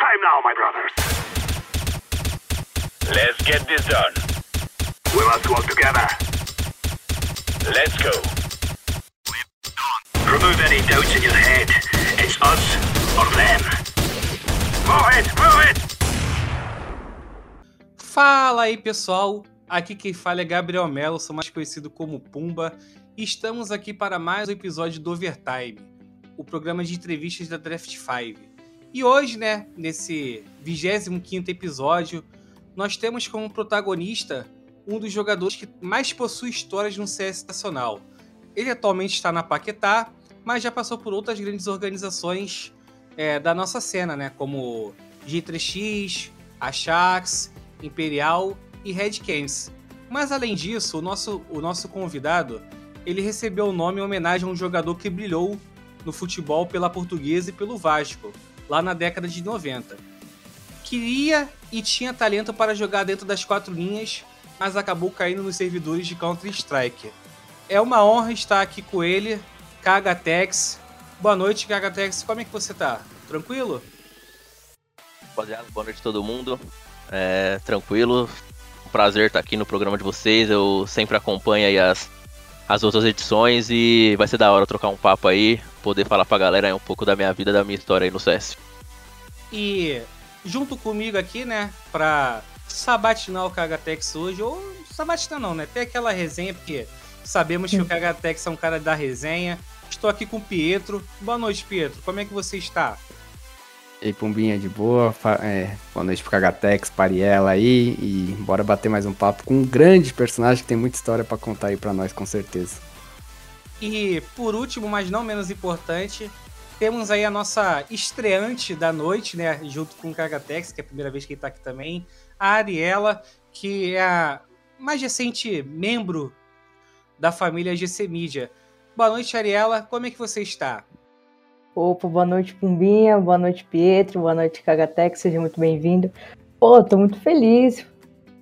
time now, my brothers. Let's get this done. We must work together. Let's go. Remove any doubts in your head. It's us or them. Move it, move it! Fala aí pessoal, aqui quem fala é Gabriel Melo, sou mais conhecido como Pumba, e estamos aqui para mais um episódio do Overtime, o programa de entrevistas da Draft 5. E hoje, né, nesse 25º episódio, nós temos como protagonista um dos jogadores que mais possui histórias no CS nacional. Ele atualmente está na Paquetá, mas já passou por outras grandes organizações é, da nossa cena, né, como G3X, Ajax, Imperial e Red Cans. Mas além disso, o nosso, o nosso convidado ele recebeu o nome em homenagem a um jogador que brilhou no futebol pela Portuguesa e pelo Vasco, lá na década de 90. Queria e tinha talento para jogar dentro das quatro linhas, mas acabou caindo nos servidores de Counter-Strike. É uma honra estar aqui com ele, Kagatex. Boa noite, Kagatex. Como é que você tá? Tranquilo? Rapaziada, boa noite a todo mundo. É, tranquilo. Um prazer estar aqui no programa de vocês. Eu sempre acompanho aí as, as outras edições e vai ser da hora trocar um papo aí, poder falar pra galera um pouco da minha vida, da minha história aí no CS. E junto comigo aqui, né, pra sabatinar o Kagatex hoje, ou sabatinar não, né, ter aquela resenha, porque sabemos que o Kagatex é um cara da resenha. Estou aqui com o Pietro. Boa noite, Pietro. Como é que você está? E aí, Pumbinha, de boa? É, boa noite pro Kagatex, Pariela aí. E bora bater mais um papo com um grande personagem que tem muita história pra contar aí pra nós, com certeza. E por último, mas não menos importante, temos aí a nossa estreante da noite, né? Junto com o Kagatex, que é a primeira vez que ele tá aqui também. A Ariela, que é a mais recente membro da família GC Media. Boa noite, Ariela. Como é que você está? Opa, boa noite, Pumbinha, boa noite, Pietro, boa noite, Kagatex, seja muito bem-vindo. Pô, tô muito feliz,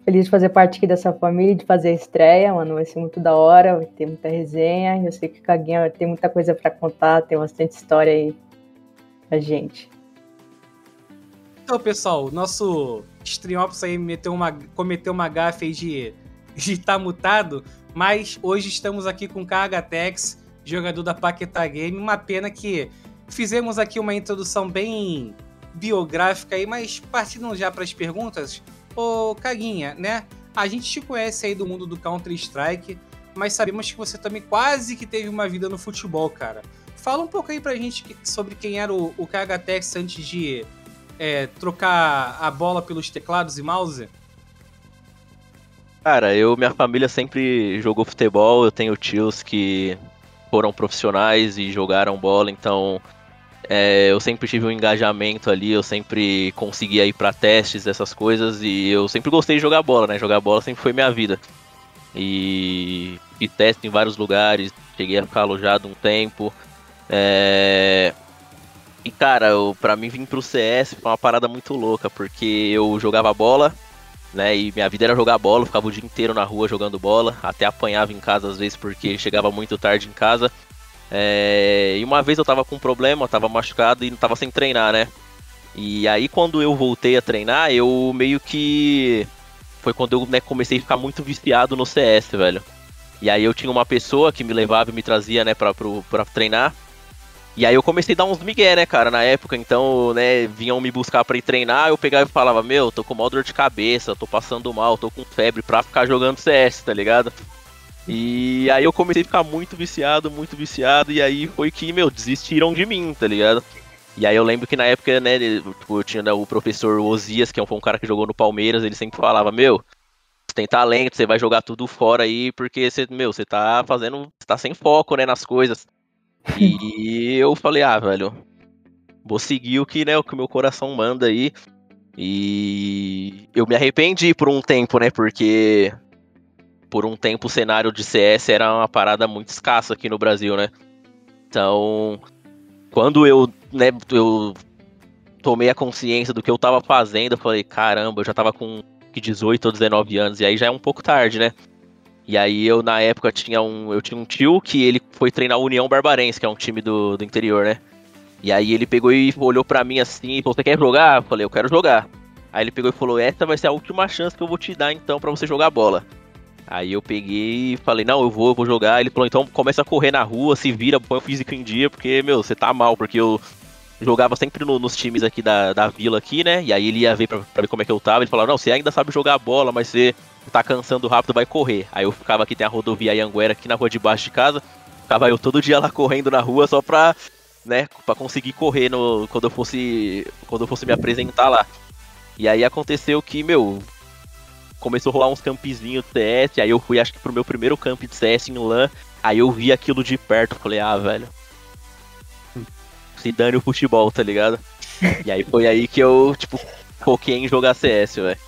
feliz de fazer parte aqui dessa família, de fazer a estreia, mano, vai ser muito da hora, vai ter muita resenha, eu sei que o Caguinha ter muita coisa pra contar, tem bastante história aí pra gente. Então, pessoal, nosso Streamops aí meteu uma, cometeu uma gafe aí de estar mutado, mas hoje estamos aqui com o Kagatex, jogador da Paquetá Game. Uma pena que fizemos aqui uma introdução bem biográfica aí, mas partindo já para as perguntas, ô Caguinha, né? A gente te conhece aí do mundo do Counter-Strike, mas sabemos que você também quase que teve uma vida no futebol, cara. Fala um pouco aí pra gente sobre quem era o, o Kagatex antes de é, trocar a bola pelos teclados e mouse? Cara, eu, minha família sempre jogou futebol, eu tenho tios que foram profissionais e jogaram bola, então é, eu sempre tive um engajamento ali, eu sempre conseguia ir pra testes, essas coisas, e eu sempre gostei de jogar bola, né? Jogar bola sempre foi minha vida. E fiz teste em vários lugares, cheguei a ficar alojado um tempo. É... E cara, eu, pra mim vir pro CS foi uma parada muito louca, porque eu jogava bola, né? E minha vida era jogar bola, eu ficava o dia inteiro na rua jogando bola, até apanhava em casa às vezes porque chegava muito tarde em casa. É, E uma vez eu tava com um problema, tava machucado e não tava sem treinar, né? E aí quando eu voltei a treinar, eu meio que. Foi quando eu né, comecei a ficar muito viciado no CS, velho. E aí eu tinha uma pessoa que me levava e me trazia, né, pra, pro, pra treinar. E aí eu comecei a dar uns migué, né, cara, na época, então, né, vinham me buscar pra ir treinar, eu pegava e falava, meu, tô com mal dor de cabeça, tô passando mal, tô com febre pra ficar jogando CS, tá ligado? E aí eu comecei a ficar muito viciado, muito viciado, e aí foi que, meu, desistiram de mim, tá ligado? E aí eu lembro que na época, né, tipo, eu tinha né, o professor Osias, que foi um cara que jogou no Palmeiras, ele sempre falava, meu, você tem talento, você vai jogar tudo fora aí, porque você, meu, você tá fazendo, você tá sem foco, né, nas coisas. E eu falei, ah, velho, vou seguir o que, né, o que o meu coração manda aí. E eu me arrependi por um tempo, né, porque por um tempo o cenário de CS era uma parada muito escassa aqui no Brasil, né? Então, quando eu, né, eu tomei a consciência do que eu tava fazendo, eu falei, caramba, eu já tava com que 18 ou 19 anos, e aí já é um pouco tarde, né? E aí eu, na época, tinha um. Eu tinha um tio que ele foi treinar a União Barbarense, que é um time do, do interior, né? E aí ele pegou e olhou pra mim assim e falou: Você quer jogar? Eu falei: Eu quero jogar. Aí ele pegou e falou: Essa vai ser a última chance que eu vou te dar então pra você jogar bola. Aí eu peguei e falei: Não, eu vou, eu vou jogar. Ele falou: Então começa a correr na rua, se vira, põe o físico em dia, porque, meu, você tá mal. Porque eu jogava sempre no- nos times aqui da, da vila aqui, né? E aí ele ia ver pra, pra ver como é que eu tava. Ele falou: Não, você ainda sabe jogar bola, mas você tá cansando rápido, vai correr. Aí eu ficava aqui, tem a rodovia Anhanguera aqui na rua de baixo de casa. Ficava eu todo dia lá correndo na rua só pra, né, pra conseguir correr no, quando eu fosse quando eu fosse me apresentar lá. E aí aconteceu que, meu, começou a rolar uns campzinhos de CS, aí eu fui acho que pro meu primeiro camp de CS em LAN, aí eu vi aquilo de perto, falei, ah, velho. Se dane o futebol, tá ligado? E aí foi aí que eu, tipo, foquei em jogar CS, velho.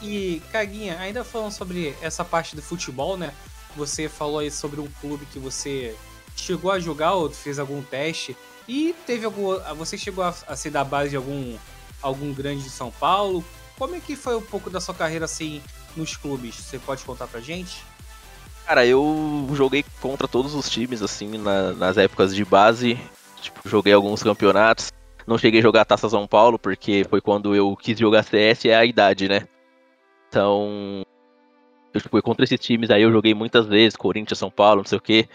E, Caguinha, ainda falando sobre essa parte do futebol, né? Você falou aí sobre um clube que você chegou a jogar ou fez algum teste. E teve algum. Você chegou a, a ser da base de algum, algum grande de São Paulo? Como é que foi um pouco da sua carreira assim nos clubes? Você pode contar pra gente? Cara, eu joguei contra todos os times, assim, na- nas épocas de base. Tipo, joguei alguns campeonatos. Não cheguei a jogar Taça São Paulo, porque foi quando eu quis jogar CS, é a idade, né? Então. Eu tipo, fui contra esses times aí, eu joguei muitas vezes, Corinthians, São Paulo, não sei o quê.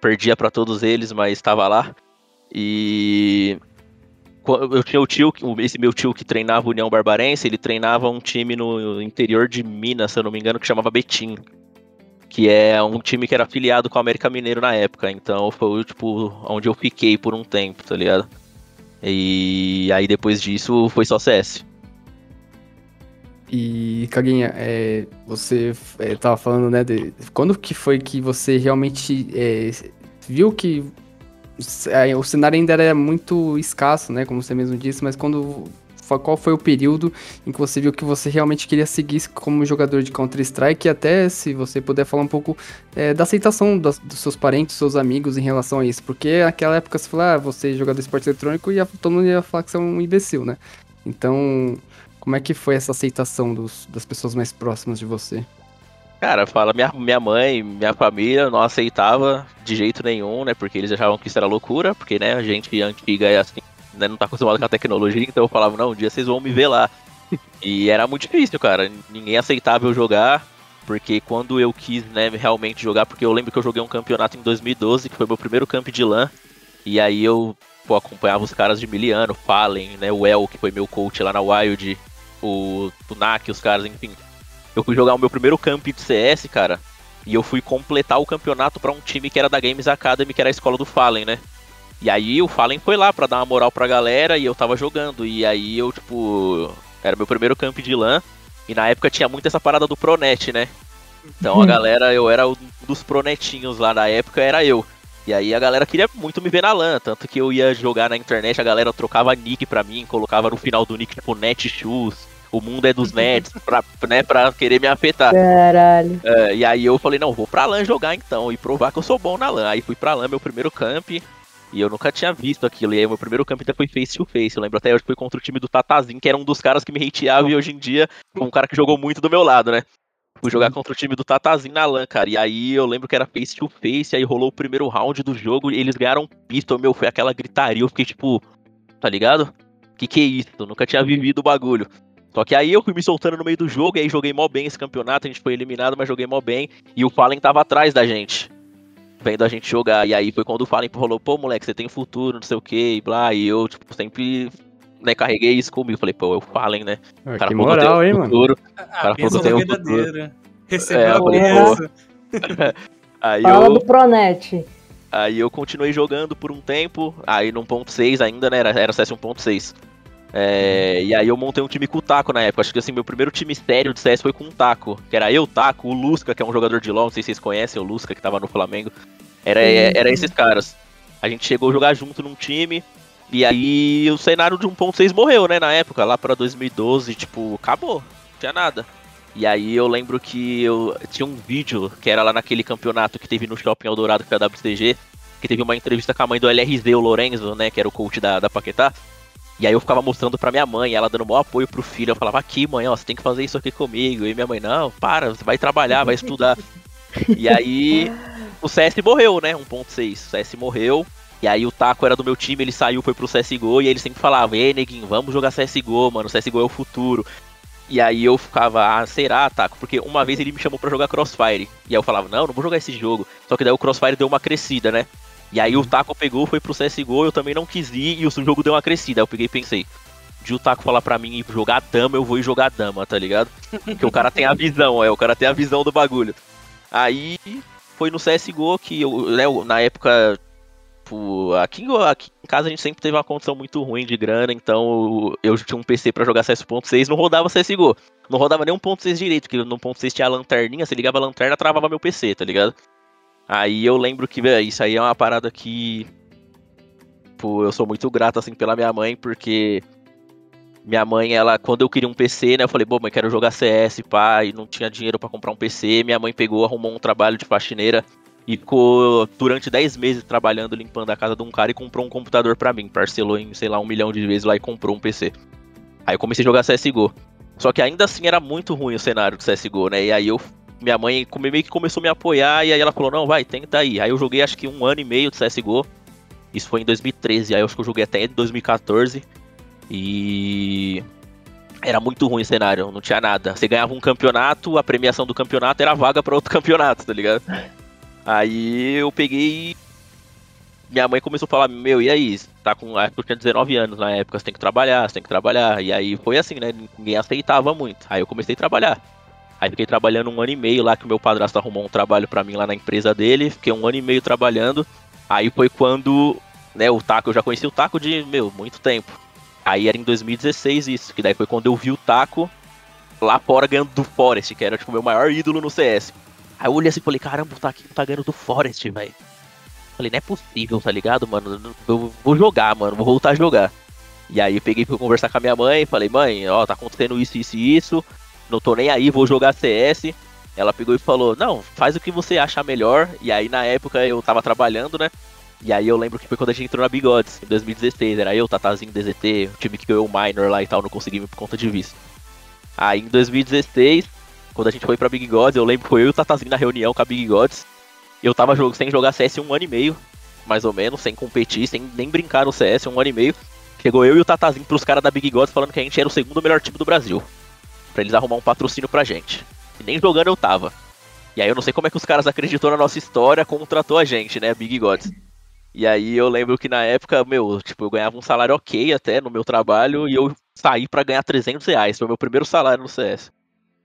Perdia pra todos eles, mas estava lá. E. Eu tinha o tio, esse meu tio que treinava União Barbarense, ele treinava um time no interior de Minas, se eu não me engano, que chamava Betim que é um time que era afiliado com o América Mineiro na época. Então foi tipo onde eu fiquei por um tempo, tá ligado? E aí depois disso foi só CS. E, Caguinha, é, você é, tava falando, né, de, quando que foi que você realmente é, viu que é, o cenário ainda era muito escasso, né, como você mesmo disse, mas quando, qual foi o período em que você viu que você realmente queria seguir como jogador de Counter-Strike e até, se você puder falar um pouco é, da aceitação das- dos seus parentes, dos seus amigos em relação a isso, porque naquela época você falou, ah, você é jogador de esporte eletrônico e todo mundo ia falar que você é um imbecil, né? Então, como é que foi essa aceitação dos- das pessoas mais próximas de você? Cara, fala, minha, minha mãe, minha família não aceitava de jeito nenhum, né? Porque eles achavam que isso era loucura, porque, né, a gente antiga é assim, né, não tá acostumado com a tecnologia, então eu falava, não, um dia vocês vão me ver lá. E era muito difícil, cara. Ninguém aceitava eu jogar, porque quando eu quis, né, realmente jogar, porque eu lembro que eu joguei um campeonato em 2012, que foi meu primeiro camp de LAN, e aí eu, pô, acompanhava os caras de Miliano, Fallen, né, o El, que foi meu coach lá na Wild, o Tunak, os caras, enfim. Eu fui jogar o meu primeiro camp de CS, cara, e eu fui completar o campeonato pra um time que era da Games Academy, que era a escola do Fallen, né? E aí o Fallen foi lá pra dar uma moral pra galera e eu tava jogando. E aí eu, tipo, era meu primeiro camp de LAN. E na época tinha muito essa parada do Pronet, né? Então a galera, eu era um dos pronetinhos lá na época, era eu. E aí a galera queria muito me ver na LAN, tanto que eu ia jogar na internet, a galera trocava nick pra mim, colocava no final do nick, tipo, Net Shoes, o mundo é dos nets, pra, né, pra querer me afetar. Caralho. É, e aí eu falei, não, vou pra LAN jogar então, e provar que eu sou bom na LAN. Aí fui pra LAN, meu primeiro camp, e eu nunca tinha visto aquilo. E aí meu primeiro camp até foi face to face. Eu lembro até hoje que foi contra o time do Tatazinho, que era um dos caras que me hateava e hoje em dia um cara que jogou muito do meu lado, né? Fui jogar contra o time do Tatazinho na LAN, cara. E aí eu lembro que era face to face, aí rolou o primeiro round do jogo e eles ganharam pistol, meu, foi aquela gritaria. Eu fiquei tipo, tá ligado? Que que é isso? Eu nunca tinha vivido o bagulho. Só que aí eu fui me soltando no meio do jogo, e aí joguei mó bem esse campeonato, a gente foi eliminado, mas joguei mó bem. E o Fallen tava atrás da gente, vendo a gente jogar. E aí foi quando o Fallen falou, pô, moleque, você tem futuro, não sei o que, e blá. E eu, tipo, sempre né, carreguei isso comigo. Falei, pô, é o Fallen, né? Ah, O cara que eu moral, tenho hein, mano? futuro. A Cara, falou tem um verdadeira. Recebeu É, a eu falei, benção. Aí Fala eu, do Pronet. aí eu continuei jogando por um tempo, aí no 1.6 ainda, né? Era, era CS 1.6. É, e aí eu montei um time com o Taco na época. Acho que assim, meu primeiro time sério de CS foi com o Taco. Que era eu, Taco, o Lusca, que é um jogador de LoL, não sei se vocês conhecem, o Lusca que tava no Flamengo. Era, é, era esses caras. A gente chegou a jogar junto num time. E aí o cenário de 1.6 morreu, né? Na época, lá pra 2012, tipo, acabou. Não tinha nada. E aí eu lembro que eu tinha um vídeo que era lá naquele campeonato que teve no Shopping Eldorado, que foi a WCG, que teve uma entrevista com a mãe do LRZ, o Lorenzo, né, que era o coach da, da Paquetá. E aí eu ficava mostrando pra minha mãe, ela dando maior apoio pro filho. Eu falava, aqui, mãe, ó, você tem que fazer isso aqui comigo. E minha mãe, não, para, você vai trabalhar, vai estudar. e aí o CS morreu, né? 1.6. O CS morreu. E aí o Taco era do meu time, ele saiu, foi pro CSGO, e ele sempre falava, ei, neguinho, vamos jogar CSGO, mano, CSGO é o futuro. E aí eu ficava, ah, será, Taco? Porque uma vez ele me chamou para jogar Crossfire. E aí eu falava, não, não vou jogar esse jogo. Só que daí o Crossfire deu uma crescida, né? E aí o Taco pegou, foi pro CSGO, eu também não quis ir, e o jogo deu uma crescida. Aí eu peguei e pensei, de o Taco falar pra mim jogar dama, eu vou ir jogar dama, tá ligado? Porque o cara tem a visão, é, o cara tem a visão do bagulho. Aí foi no CSGO que eu, né, na época aqui, aqui em casa a gente sempre teve uma condição muito ruim de grana, então eu tinha um PC para jogar CS.6, não rodava CSGO. Não rodava nem 1.6 direito, porque no 1.6 tinha a lanterninha, você ligava a lanterna, travava meu PC, tá ligado? Aí eu lembro que, velho, isso aí é uma parada que. Pô, eu sou muito grato, assim, pela minha mãe, porque. Minha mãe, ela, quando eu queria um PC, né, eu falei, bom, mãe, quero jogar CS, pai, não tinha dinheiro para comprar um PC. Minha mãe pegou, arrumou um trabalho de faxineira e ficou durante 10 meses trabalhando, limpando a casa de um cara e comprou um computador para mim. Parcelou em, sei lá, um milhão de vezes lá e comprou um PC. Aí eu comecei a jogar CSGO. Só que ainda assim era muito ruim o cenário do CSGO, né? E aí eu. Minha mãe meio que começou a me apoiar e aí ela falou, não, vai, tenta aí. Aí eu joguei acho que um ano e meio de CSGO. Isso foi em 2013, aí eu acho que eu joguei até em 2014. E era muito ruim o cenário, não tinha nada. Você ganhava um campeonato, a premiação do campeonato era vaga para outro campeonato, tá ligado? Aí eu peguei. Minha mãe começou a falar: Meu, e aí? Tá com. Eu tinha 19 anos na época, você tem que trabalhar, você tem que trabalhar. E aí foi assim, né? Ninguém aceitava muito. Aí eu comecei a trabalhar. Aí fiquei trabalhando um ano e meio lá, que o meu padrasto arrumou um trabalho para mim lá na empresa dele. Fiquei um ano e meio trabalhando. Aí foi quando, né, o Taco, eu já conheci o Taco de, meu, muito tempo. Aí era em 2016 isso, que daí foi quando eu vi o Taco lá fora ganhando do Forest, que era tipo o meu maior ídolo no CS. Aí eu olhei assim e falei, caramba, tá aqui tá ganhando do Forest, velho. Falei, não é possível, tá ligado, mano? Eu vou jogar, mano, vou voltar a jogar. E aí peguei pra conversar com a minha mãe, falei, mãe, ó, tá acontecendo isso, isso e isso. Não tô nem aí, vou jogar CS. Ela pegou e falou, não, faz o que você achar melhor. E aí na época eu tava trabalhando, né? E aí eu lembro que foi quando a gente entrou na Bigodes, em 2016. Era eu, Tatazinho, DZT, o time que ganhou o Minor lá e tal, não consegui por conta de visto. Aí em 2016, quando a gente foi pra Big Gods, eu lembro que foi eu e o Tatazinho na reunião com a Big Gods. Eu tava jogo, sem jogar CS um ano e meio, mais ou menos, sem competir, sem nem brincar no CS um ano e meio. Chegou eu e o Tatazinho pros caras da Big Gods falando que a gente era o segundo melhor time do Brasil. Pra eles arrumar um patrocínio pra gente. E nem jogando eu tava. E aí eu não sei como é que os caras acreditou na nossa história, contratou a gente, né, Big Gods. E aí eu lembro que na época, meu, tipo, eu ganhava um salário ok até no meu trabalho e eu saí para ganhar 300 reais. Foi o meu primeiro salário no CS.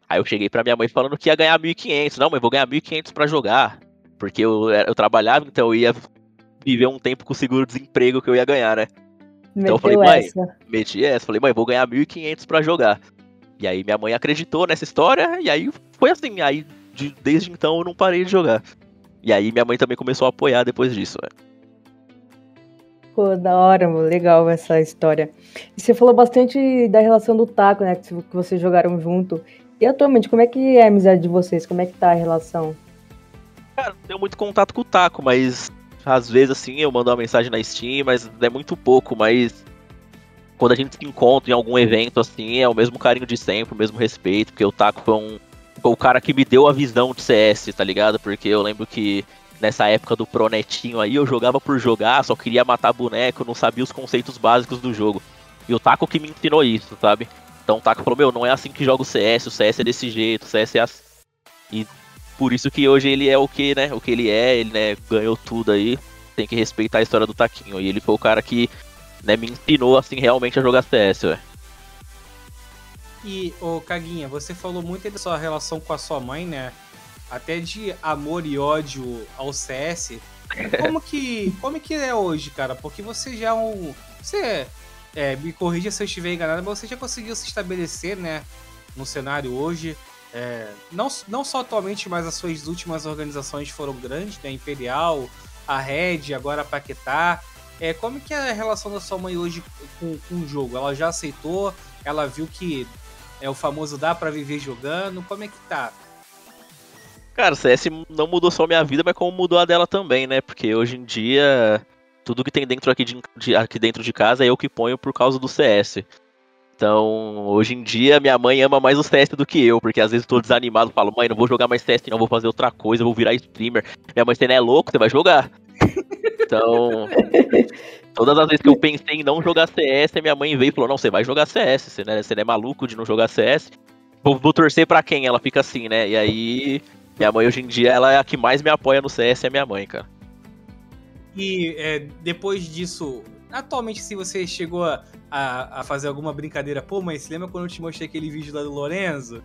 Aí eu cheguei pra minha mãe falando que ia ganhar 1.500. Não, mãe, vou ganhar 1.500 pra jogar. Porque eu, eu trabalhava, então eu ia viver um tempo com o seguro-desemprego que eu ia ganhar, né? Então eu falei, mãe, essa. meti essa. Falei, mãe, vou ganhar 1.500 pra jogar. E aí minha mãe acreditou nessa história, e aí foi assim. Aí de, desde então eu não parei de jogar. E aí minha mãe também começou a apoiar depois disso, né? Pô, da hora, legal essa história. E você falou bastante da relação do Taco, né? Que vocês jogaram junto. E atualmente, como é que é a amizade de vocês? Como é que tá a relação? Cara, não tenho muito contato com o Taco, mas às vezes assim eu mando uma mensagem na Steam, mas é muito pouco, mas quando a gente se encontra em algum evento assim, é o mesmo carinho de sempre, o mesmo respeito, porque o Taco foi um foi o cara que me deu a visão de CS, tá ligado? Porque eu lembro que nessa época do Pronetinho aí eu jogava por jogar, só queria matar boneco, não sabia os conceitos básicos do jogo. E o Taco que me ensinou isso, sabe? Então o Taco falou, meu, não é assim que joga o CS, o CS é desse jeito, o CS é assim. E por isso que hoje ele é o que, né? O que ele é, ele né, ganhou tudo aí. Tem que respeitar a história do Taquinho. E ele foi o cara que né, me ensinou assim realmente a jogar CS, ué. E, ô Caguinha, você falou muito da sua relação com a sua mãe, né? Até de amor e ódio ao CS. Como que, como que é hoje, cara? Porque você já é um. Você é, me corrija se eu estiver enganado, mas você já conseguiu se estabelecer, né, no cenário hoje. É, não, não só atualmente, mas as suas últimas organizações foram grandes, né? Imperial, a Red, agora a Paquetá. É, como que é a relação da sua mãe hoje com, com o jogo? Ela já aceitou? Ela viu que é o famoso dá para viver jogando? Como é que tá? Cara, o CS não mudou só minha vida, mas como mudou a dela também, né? Porque hoje em dia tudo que tem dentro aqui, de, de, aqui dentro de casa é eu que ponho por causa do CS. Então, hoje em dia, minha mãe ama mais o CS do que eu, porque às vezes eu tô desanimado, falo, mãe, não vou jogar mais CS, não, vou fazer outra coisa, vou virar streamer. Minha mãe, você não é louco, você vai jogar. Então, todas as vezes que eu pensei em não jogar CS, minha mãe veio e falou: Não, você vai jogar CS, você não é, você não é maluco de não jogar CS. Vou, vou torcer pra quem? Ela fica assim, né? E aí, minha mãe hoje em dia, ela é a que mais me apoia no CS, é minha mãe, cara. E é, depois disso, atualmente, se você chegou a, a, fazer alguma brincadeira, pô, mãe, você lembra quando eu te mostrei aquele vídeo lá do Lorenzo?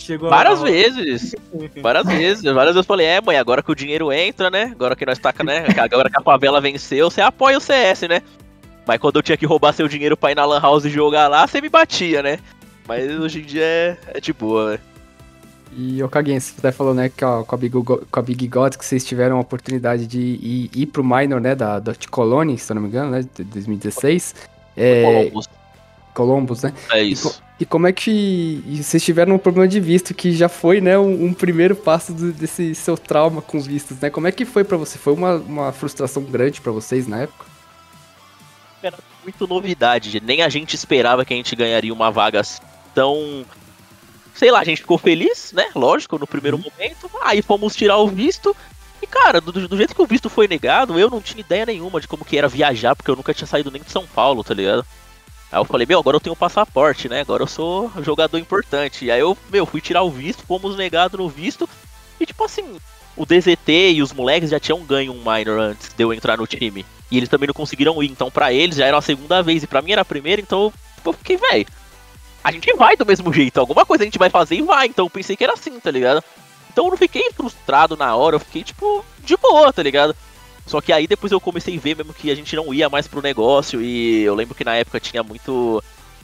Chegou Várias a... vezes. Várias vezes. Várias vezes eu falei, é, mãe, agora que o dinheiro entra, né? Agora que nós taca, né? Agora que a favela venceu, você apoia o CS, né? Mas quando eu tinha que roubar seu dinheiro pra ir na Lan House e jogar lá, você me batia, né? Mas hoje em dia é, é de boa, né? E o Kagen, você até falou, né, que ó, com, a Big, Go- com a Big Gods que vocês tiveram a oportunidade de ir, ir pro minor, né, da Dot Colony, se eu não me engano, né, de 2016. É, Columbus. Columbus, né? É E, isso. E como é que vocês tiveram um problema de visto que já foi, né, um, um primeiro passo do- desse seu trauma com vistos, né? Como é que foi pra você? Foi uma, uma frustração grande pra vocês na época? Era muito novidade. Nem a gente esperava que a gente ganharia uma vaga tão. Sei lá, a gente ficou feliz, né? Lógico, no primeiro momento. Aí fomos tirar o visto. E, cara, do, do jeito que o visto foi negado, eu não tinha ideia nenhuma de como que era viajar, porque eu nunca tinha saído nem de São Paulo, tá ligado? Aí eu falei, meu, agora eu tenho um passaporte, né? Agora eu sou jogador importante. E aí eu, meu, fui tirar o visto, fomos negados no visto. E tipo assim, o DZT e os moleques já tinham ganho um minor antes de eu entrar no time. E eles também não conseguiram ir. Então, pra eles já era a segunda vez. E pra mim era a primeira, então eu fiquei, velho. A gente vai do mesmo jeito. Alguma coisa a gente vai fazer e vai. Então eu pensei que era assim, tá ligado? Então eu não fiquei frustrado na hora. Eu fiquei, tipo, de boa, tá ligado? Só que aí depois eu comecei a ver mesmo que a gente não ia mais pro negócio. E eu lembro que na época tinha muito.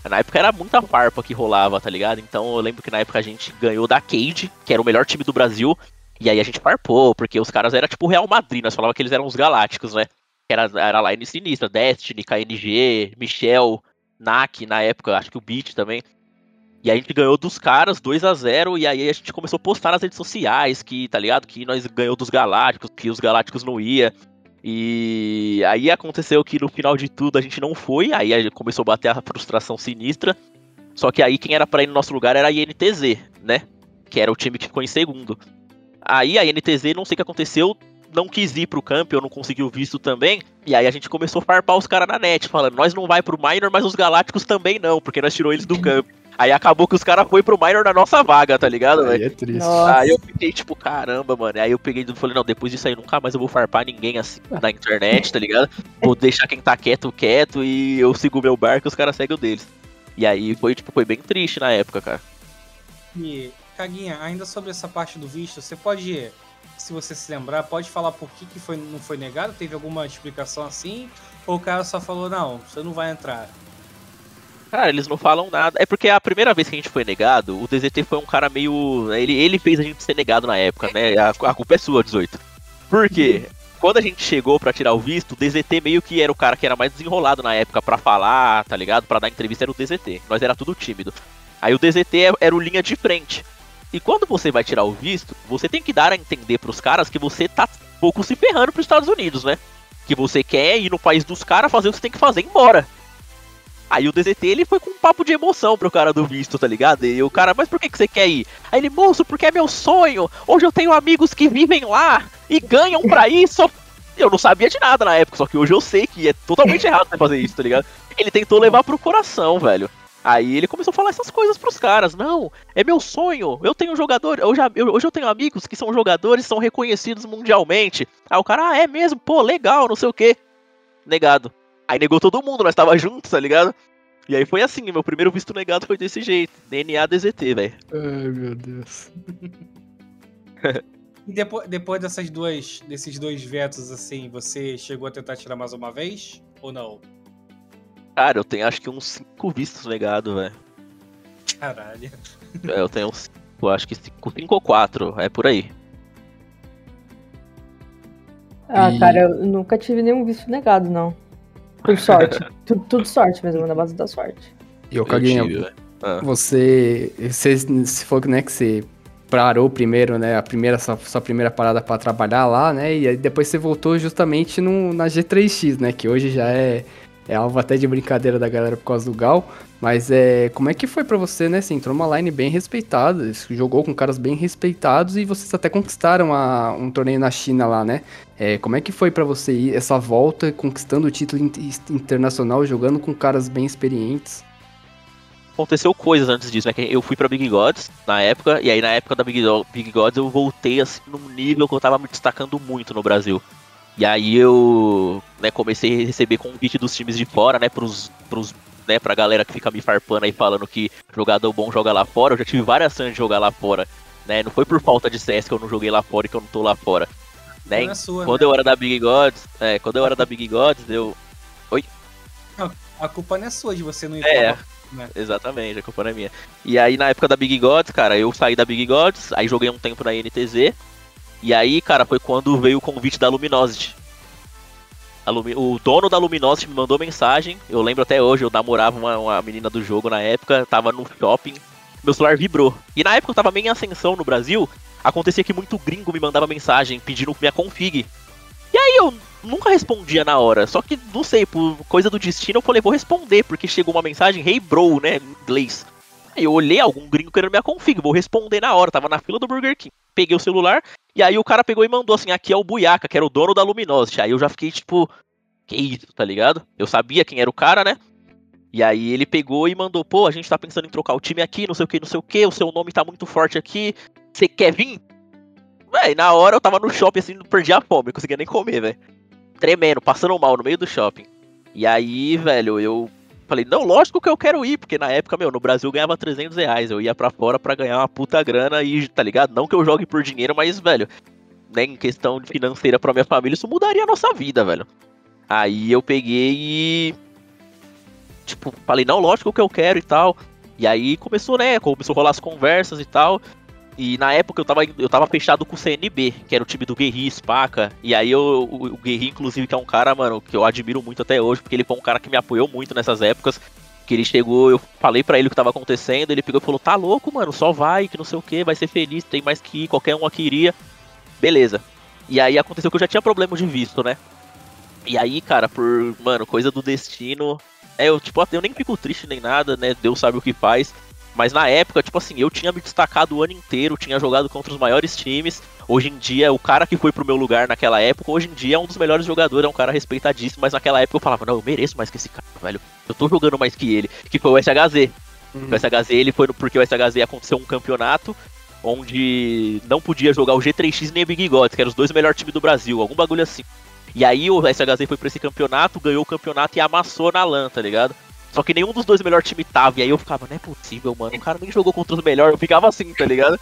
Na época era muita farpa que rolava, tá ligado? Então eu lembro que na época a gente ganhou da Cade, que era o melhor time do Brasil. E aí a gente farpou, porque os caras eram tipo Real Madrid, nós falava que eles eram os galácticos, né? Era, era line sinistra, Destiny, KNG, Michel, Nak na época, acho que o Beat também. E a gente ganhou dos caras 2 a 0 e aí a gente começou a postar nas redes sociais que, tá ligado? Que nós ganhou dos galácticos, que os galácticos não ia. E aí aconteceu que no final de tudo a gente não foi, aí começou a bater a frustração sinistra. Só que aí quem era pra ir no nosso lugar era a INTZ, né? Que era o time que ficou em segundo. Aí a INTZ, não sei o que aconteceu, não quis ir pro camp, eu não consegui o visto também. E aí a gente começou a farpar os caras na net, falando, nós não vai pro minor, mas os galácticos também não, porque nós tirou eles do camp. Aí acabou que os caras foi pro minor na nossa vaga, tá ligado, velho? Aí é triste. Nossa. Aí eu fiquei tipo, caramba, mano. Aí eu peguei e falei, não, depois disso aí nunca mais eu vou farpar ninguém assim na internet, tá ligado? Vou deixar quem tá quieto, quieto e eu sigo o meu barco e os caras seguem o deles. E aí foi, tipo, foi bem triste na época, cara. E, Caguinha, ainda sobre essa parte do visto, você pode, se você se lembrar, pode falar por que, que foi, não foi negado? Teve alguma explicação assim? Ou o cara só falou, não, você não vai entrar? Cara, eles não falam nada. É porque a primeira vez que a gente foi negado, o DZT foi um cara meio. Ele, ele fez a gente ser negado na época, né? A, a culpa é sua, 18. Por quê? Quando a gente chegou pra tirar o visto, o DZT meio que era o cara que era mais desenrolado na época pra falar, tá ligado? Pra dar entrevista era o DZT. Nós era tudo tímido. Aí o DZT é- era o linha de frente. E quando você vai tirar o visto, você tem que dar a entender pros caras que você tá pouco se ferrando pros Estados Unidos, né? Que você quer ir no país dos caras fazer o que você tem que fazer e embora. Aí o DZT ele foi com um papo de emoção pro cara do visto, tá ligado? E o cara, mas por que, que você quer ir? Aí ele, moço, porque é meu sonho. Hoje eu tenho amigos que vivem lá e ganham pra isso. Eu não sabia de nada na época, só que hoje eu sei que é totalmente errado você fazer isso, tá ligado? Ele tentou levar pro coração, velho. Aí ele começou a falar essas coisas pros caras. Não, é meu sonho. Eu tenho jogador. Eu já, eu- hoje eu tenho amigos que são jogadores são reconhecidos mundialmente. Aí o cara, ah, é mesmo? Pô, legal, não sei o quê. Negado. Aí negou todo mundo, nós tava juntos, tá ligado? E aí foi assim, meu primeiro visto negado foi desse jeito. DNA DZT, velho. Ai, meu Deus. E depois, depois dessas duas, desses dois vetos, assim, você chegou a tentar tirar mais uma vez? Ou não? Cara, eu tenho acho que uns 5 vistos negados, velho. Caralho. É, Eu tenho uns, eu acho que 5 ou 4, é por aí. Ah, E- cara, eu nunca tive nenhum visto negado, não. Por sorte. tudo, tudo sorte mesmo, na base da sorte. E o Eu velho. Ah. você, você se for né, que você parou primeiro, né, a primeira sua, sua primeira parada pra trabalhar lá, né, e aí depois você voltou justamente no, na G3X, né, que hoje já é é alvo até de brincadeira da galera por causa do Gal. Mas é, como é que foi pra você, né? Você entrou numa line bem respeitada, jogou com caras bem respeitados e vocês até conquistaram a- um torneio na China lá, né? É, como é que foi pra você ir essa volta, conquistando o título in- internacional, jogando com caras bem experientes? aconteceu coisas antes disso, né? Eu fui pra Big Gods na época, e aí na época da Big, Big Gods eu voltei assim num nível que eu tava me destacando muito no Brasil. E aí eu né, comecei a receber convite dos times de fora, né? Pros, pros, né, pra galera que fica me farpando aí falando que jogador bom joga lá fora. Eu já tive várias chances de jogar lá fora. Né? Não foi por falta de CS que eu não joguei lá fora e que eu não tô lá fora. Né? É sua, Quando né? eu era da Big Gods, é, quando eu era da Big Gods, eu. A culpa não é sua de você não ir É. pra- né? Exatamente, a culpa não é minha. E aí, na época da Big Gods, cara, eu saí da Big Gods, aí joguei um tempo na NTZ. E aí, cara, foi quando veio o convite da Luminosity. Lumi- O dono da Luminosity me mandou mensagem. Eu lembro até hoje, eu namorava uma, uma menina do jogo na época, tava no shopping, meu celular vibrou. E na época eu tava meio em ascensão no Brasil, acontecia que muito gringo me mandava mensagem pedindo minha config. E aí eu nunca respondia na hora, só que não sei, por coisa do destino eu falei, vou responder, porque chegou uma mensagem, hey bro, né, inglês. Aí eu olhei algum gringo querendo minha config, vou responder na hora, tava na fila do Burger King. Peguei o celular, e aí o cara pegou e mandou assim, aqui é o Buiaca, que era o dono da Luminosity. Aí eu já fiquei tipo, que isso, tá ligado? Eu sabia quem era o cara, né? E aí ele pegou e mandou, pô, a gente tá pensando em trocar o time aqui, não sei o que, não sei o que, o seu nome tá muito forte aqui, você quer vir? Véi, na hora eu tava no shopping assim, perdi a fome, não conseguia nem comer, velho. Tremendo, passando mal no meio do shopping. E aí, velho, eu falei, não, lógico que eu quero ir, porque na época, meu, no Brasil eu ganhava 300 reais, eu ia pra fora pra ganhar uma puta grana e, tá ligado? Não que eu jogue por dinheiro, mas, velho, né, em questão financeira pra minha família, isso mudaria a nossa vida, velho. Aí eu peguei e. Tipo, falei, não, lógico que eu quero e tal. E aí começou, né? Começou a rolar as conversas e tal. E na época eu tava, eu tava fechado com o CNB, que era o time do Guerri, Spaca. E aí eu, o, o Guerri, inclusive, que é um cara, mano, que eu admiro muito até hoje, porque ele foi um cara que me apoiou muito nessas épocas. Que ele chegou, eu falei pra ele o que tava acontecendo, ele pegou e falou, tá louco, mano, só vai, que não sei o que, vai ser feliz, tem mais que ir, qualquer um aqui iria. Beleza. E aí aconteceu que eu já tinha problema de visto, né? E aí, cara, por, mano, coisa do destino. É, eu, tipo, eu nem fico triste nem nada, né? Deus sabe o que faz. Mas na época, tipo assim, eu tinha me destacado o ano inteiro, tinha jogado contra os maiores times. Hoje em dia, o cara que foi pro meu lugar naquela época, hoje em dia é um dos melhores jogadores, é um cara respeitadíssimo, mas naquela época eu falava, não, eu mereço mais que esse cara, velho. Eu tô jogando mais que ele. Que foi o SHZ. O SHZ, ele foi no, porque o SHZ aconteceu um campeonato onde não podia jogar o G3X nem o Big Gods, que eram os dois melhores times do Brasil, algum bagulho assim. E aí o SHZ foi pra esse campeonato, ganhou o campeonato e amassou na LAN, tá ligado? Só que nenhum dos dois melhores times tava. E aí eu ficava, não é possível, mano. O cara nem jogou contra os melhores. Eu ficava assim, tá ligado?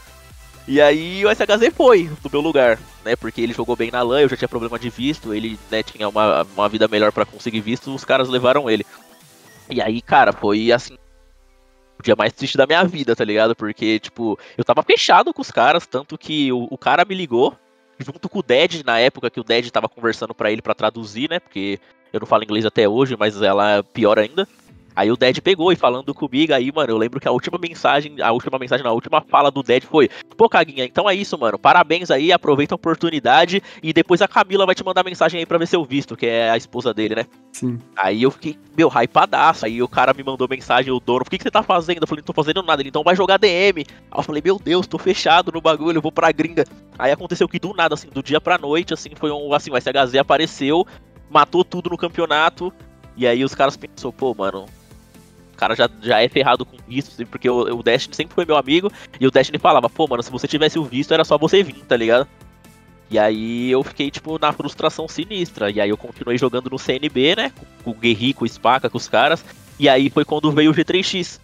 E aí o SHZ foi do meu lugar, né? Porque ele jogou bem na LAN, eu já tinha problema de visto, ele né, tinha uma, uma vida melhor pra conseguir visto, os caras levaram ele. E aí, cara, foi assim. O dia mais triste da minha vida, tá ligado? Porque, tipo, eu tava fechado com os caras, tanto que o, o cara me ligou, junto com o Dead, na época que o Dead tava conversando pra ele pra traduzir, né? Porque eu não falo inglês até hoje, mas ela é pior ainda. Aí o Dead pegou e falando comigo, aí, mano, eu lembro que a última mensagem, a última mensagem, a última fala do Dead foi: Pô, Caguinha, então é isso, mano. Parabéns aí, aproveita a oportunidade. E depois a Camila vai te mandar mensagem aí pra ver seu visto, que é a esposa dele, né? Sim. Aí eu fiquei, meu, hypadaço. Aí o cara me mandou mensagem, o dono, o que, que você tá fazendo? Eu falei, não tô fazendo nada. Ele, então vai jogar DM. Aí eu falei, meu Deus, tô fechado no bagulho, eu vou pra gringa. Aí aconteceu que do nada, assim, do dia pra noite, assim, foi um, assim, o SHZ apareceu, matou tudo no campeonato. E aí os caras pensou, pô, mano, o cara já, já é ferrado com visto, assim, porque o, o Destiny sempre foi meu amigo, e o Destiny falava, pô, mano, se você tivesse o visto, era só você vir, tá ligado? E aí eu fiquei, tipo, na frustração sinistra. E aí eu continuei jogando no CNB, né? Com o Guerri, com o Spaca, com os caras. E aí foi quando veio o G3X.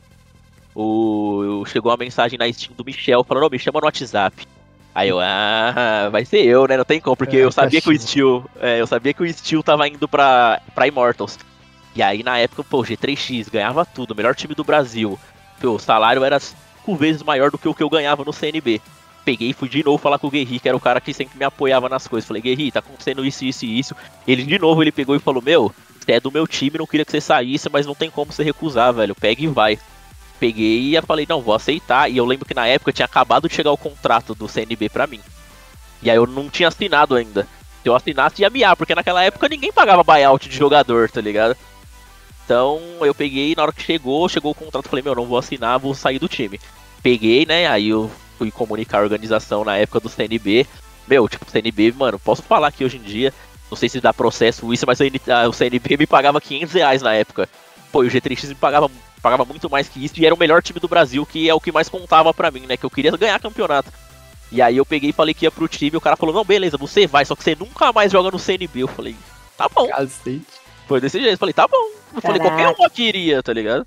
O, chegou uma mensagem na Steam do Michel falando, ô, me chama no WhatsApp. Aí eu, ah, vai ser eu, né? Não tem como, porque É, eu sabia que o. Steel. É, eu sabia que o Steel tava indo pra, pra Immortals. E aí na época, pô, G3X ganhava tudo, melhor time do Brasil. Pô, o salário era cinco vezes maior do que o que eu ganhava no CNB. Peguei e fui de novo falar com o Guerri, que era o cara que sempre me apoiava nas coisas. Falei, Guerri, tá acontecendo isso, isso e isso. Ele de novo ele pegou e falou, meu, você é do meu time, não queria que você saísse, mas não tem como você recusar, velho. Pega e vai. Peguei e falei, não, vou aceitar. E eu lembro que na época tinha acabado de chegar o contrato do CNB pra mim. E aí eu não tinha assinado ainda. Se eu assinasse ia miar, porque naquela época ninguém pagava buyout de jogador, tá ligado? Então eu peguei, na hora que chegou, chegou o contrato, falei, meu, não vou assinar, vou sair do time. Peguei, né? Aí eu fui comunicar a organização na época do CNB. Meu, tipo, CNB, mano, posso falar aqui hoje em dia, não sei se dá processo isso, mas o CNB me pagava 500 reais na época. Pô, e o G3X me pagava, pagava muito mais que isso e era o melhor time do Brasil, que é o que mais contava para mim, né? Que eu queria ganhar campeonato. E aí eu peguei e falei que ia pro time, e o cara falou, não, beleza, você vai, só que você nunca mais joga no CNB. Eu falei, tá bom. Cacete. Foi desse jeito. Eu falei, tá bom. Eu falei, qualquer um aqui iria, tá ligado?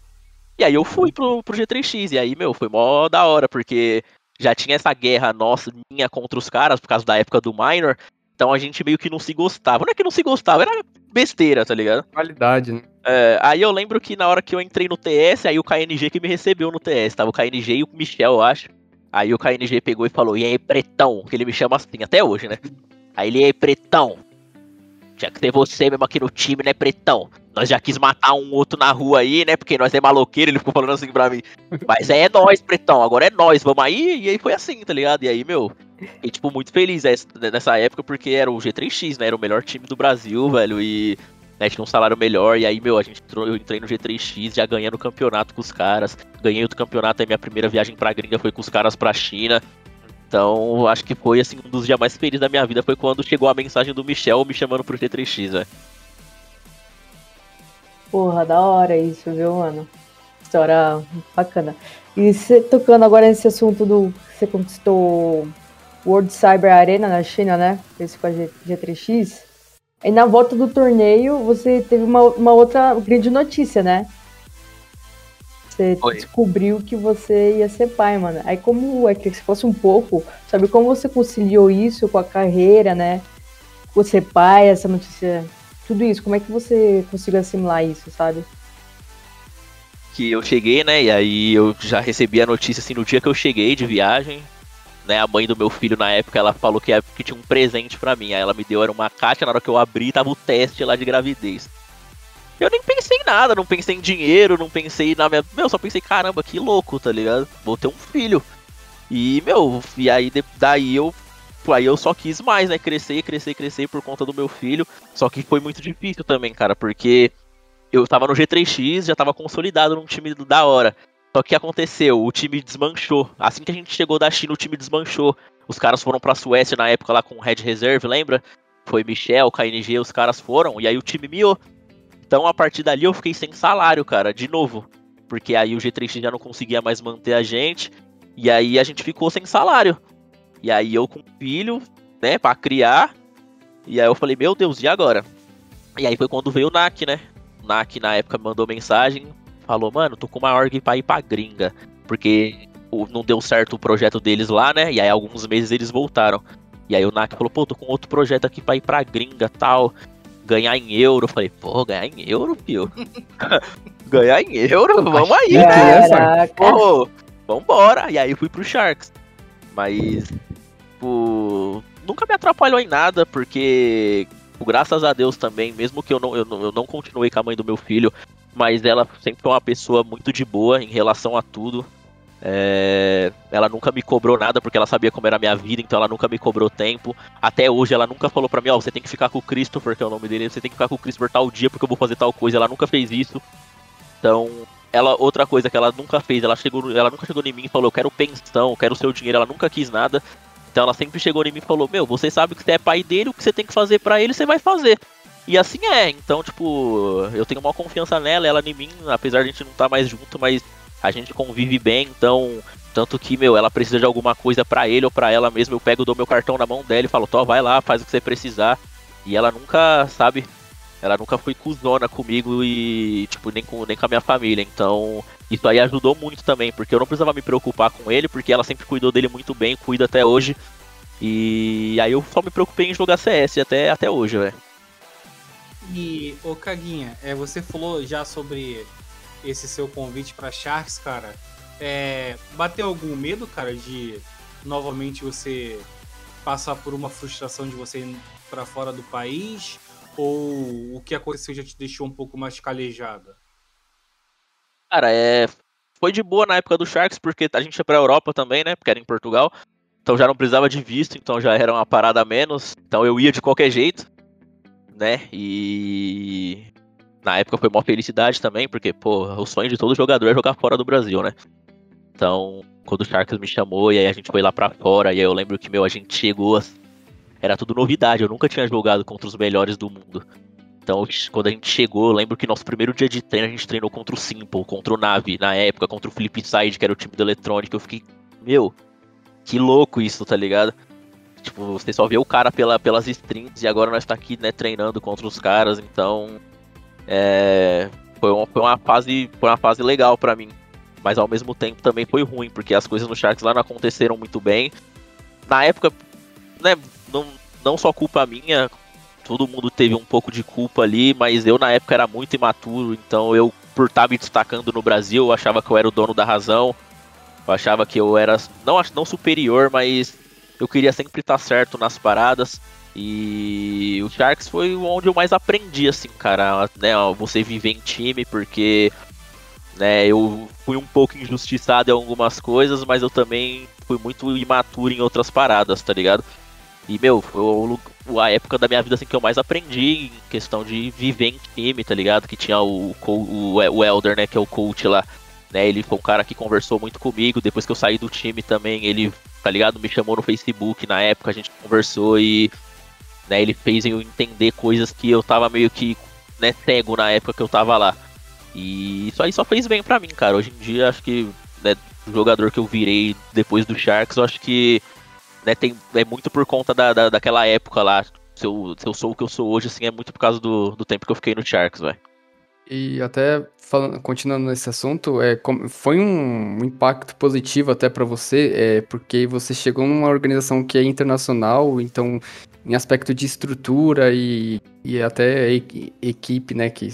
E aí eu fui pro, pro G3X, e aí, meu, foi mó da hora, porque já tinha essa guerra nossa, minha contra os caras, por causa da época do Minor. Então a gente meio que não se gostava. Não é que não se gostava, era besteira, tá ligado? Qualidade, né? É, aí eu lembro que na hora que eu entrei no TS, aí o KNG que me recebeu no TS, tava o KNG e o Michel, eu acho. Aí o KNG pegou e falou, e aí, pretão, que ele me chama assim até hoje, né? Aí ele, e aí, pretão, tinha que ter você mesmo aqui no time, né, pretão? Nós já quis matar um outro na rua aí, né? Porque nós é maloqueiro, ele ficou falando assim pra mim. Mas é, é nós, pretão, agora é nós, vamos aí. E aí foi assim, tá ligado? E aí, meu, fiquei, tipo, muito feliz nessa época, porque era o G3X, né? Era o melhor time do Brasil, velho. E né, tinha um salário melhor. E aí, meu, a gente entrou, eu entrei no G3X, já ganhando campeonato com os caras. Ganhei outro campeonato, aí minha primeira viagem pra gringa foi com os caras pra China. Então, acho que foi assim um dos dias mais felizes da minha vida foi quando chegou a mensagem do Michel me chamando pro G3X, velho. Porra, da hora isso, viu, mano? História bacana. E você tocando agora nesse assunto do você conquistou World Cyber Arena na China, né? Esse com a G, G3X. E na volta do torneio você teve uma, uma outra grande notícia, né? Você Oi. descobriu que você ia ser pai, mano. Aí como é que se fosse um pouco, sabe como você conciliou isso com a carreira, né? Você pai, essa notícia, tudo isso, como é que você conseguiu assimilar isso, sabe? Que eu cheguei, né? E aí eu já recebi a notícia assim no dia que eu cheguei de viagem. Né, a mãe do meu filho na época, ela falou que, que tinha um presente para mim. Aí ela me deu, era uma caixa, na hora que eu abri, tava o teste lá de gravidez. Eu nem pensei em nada, não pensei em dinheiro, não pensei na minha. Meu, só pensei, caramba, que louco, tá ligado? Vou ter um filho. E, meu, e aí daí eu. Aí eu só quis mais, né? Crescer, crescer, crescer por conta do meu filho. Só que foi muito difícil também, cara, porque eu tava no G3X, já tava consolidado num time da hora. Só que aconteceu, o time desmanchou. Assim que a gente chegou da China, o time desmanchou. Os caras foram pra Suécia na época lá com o Red Reserve, lembra? Foi Michel, KNG, os caras foram, e aí o time miou. Então a partir dali eu fiquei sem salário, cara, de novo. Porque aí o G3X já não conseguia mais manter a gente. E aí a gente ficou sem salário. E aí eu com filho, né, pra criar. E aí eu falei, meu Deus, e agora? E aí foi quando veio o NAC, né? O NAC na época me mandou mensagem, falou, mano, tô com uma org pra ir pra gringa. Porque não deu certo o projeto deles lá, né? E aí alguns meses eles voltaram. E aí o NAC falou, pô, tô com outro projeto aqui pra ir pra gringa tal ganhar em euro. Eu falei, pô, ganhar em euro, pio? ganhar em euro? Vamos aí, né? Pô, vambora. E aí fui pro Sharks. Mas, pô, nunca me atrapalhou em nada, porque, graças a Deus também, mesmo que eu não, eu, não, eu não continuei com a mãe do meu filho, mas ela sempre foi uma pessoa muito de boa em relação a tudo. É, ela nunca me cobrou nada porque ela sabia como era a minha vida, então ela nunca me cobrou tempo. Até hoje ela nunca falou pra mim, ó, oh, você tem que ficar com o Christopher, que é o nome dele, você tem que ficar com o Christopher tal dia porque eu vou fazer tal coisa. Ela nunca fez isso. Então, ela outra coisa que ela nunca fez, ela chegou, ela nunca chegou em mim e falou, eu quero pensão, eu quero seu dinheiro, ela nunca quis nada. Então ela sempre chegou em mim e falou, meu, você sabe que você é pai dele, o que você tem que fazer para ele, você vai fazer. E assim é, então, tipo, eu tenho uma confiança nela, ela em mim, apesar de a gente não estar tá mais junto, mas a gente convive bem, então tanto que, meu, ela precisa de alguma coisa para ele ou para ela mesmo, eu pego, dou meu cartão na mão dela e falo, Tó, vai lá, faz o que você precisar. E ela nunca, sabe, ela nunca foi cuzona comigo e, tipo, nem com, nem com a minha família. Então, isso aí ajudou muito também, porque eu não precisava me preocupar com ele, porque ela sempre cuidou dele muito bem, cuida até hoje. E aí eu só me preocupei em jogar CS até, até hoje, velho. E, ô Caguinha, é, você falou já sobre esse seu convite para Sharks, cara. É, bateu algum medo, cara, de novamente você passar por uma frustração de você ir para fora do país? Ou o que aconteceu já te deixou um pouco mais calejada? Cara, é. Foi de boa na época do Sharks, porque a gente ia pra Europa também, né? Porque era em Portugal. Então já não precisava de visto, então já era uma parada a menos. Então eu ia de qualquer jeito, né? E na época foi uma felicidade também, porque, pô, o sonho de todo jogador é jogar fora do Brasil, né? Então, quando o Sharks me chamou e aí a gente foi lá pra fora, e aí eu lembro que, meu, a gente chegou, era tudo novidade, eu nunca tinha jogado contra os melhores do mundo. Então, quando a gente chegou, eu lembro que nosso primeiro dia de treino a gente treinou contra o Simple, contra o Nave, na época, contra o Flipside, que era o time do Eletrônico. Eu fiquei, meu, que louco isso, tá ligado? Tipo, você só vê o cara pela, pelas strings e agora nós tá aqui, né, treinando contra os caras, então. É. Foi uma, foi uma fase. Foi uma fase legal para mim. Mas ao mesmo tempo também foi ruim, porque as coisas no Sharks lá não aconteceram muito bem. Na época, né, não, não só culpa minha, todo mundo teve um pouco de culpa ali, mas eu na época era muito imaturo, então eu, por estar me destacando no Brasil, eu achava que eu era o dono da razão. Eu achava que eu era, não, não superior, mas eu queria sempre estar certo nas paradas. E o Sharks foi onde eu mais aprendi, assim, cara, né, você viver em time, porque, né, eu fui um pouco injustiçado em algumas coisas, mas eu também fui muito imaturo em outras paradas, tá ligado? E, meu, foi a época da minha vida assim, que eu mais aprendi em questão de viver em time, tá ligado? Que tinha o, o, o Elder, né? Que é o coach lá. Né, ele foi um cara que conversou muito comigo. Depois que eu saí do time também, ele, tá ligado? Me chamou no Facebook na época, a gente conversou e né, ele fez eu entender coisas que eu tava meio que né, cego na época que eu tava lá. E isso aí só fez bem pra mim, cara. Hoje em dia, acho que né, o jogador que eu virei depois do Sharks, eu acho que né, tem, é muito por conta da, da, daquela época lá. Se eu, se eu sou o que eu sou hoje, assim, é muito por causa do, do tempo que eu fiquei no Sharks, velho. E até falando, continuando nesse assunto, é, foi um impacto positivo até para você, é, porque você chegou numa organização que é internacional, então em aspecto de estrutura e, e até equipe, né, que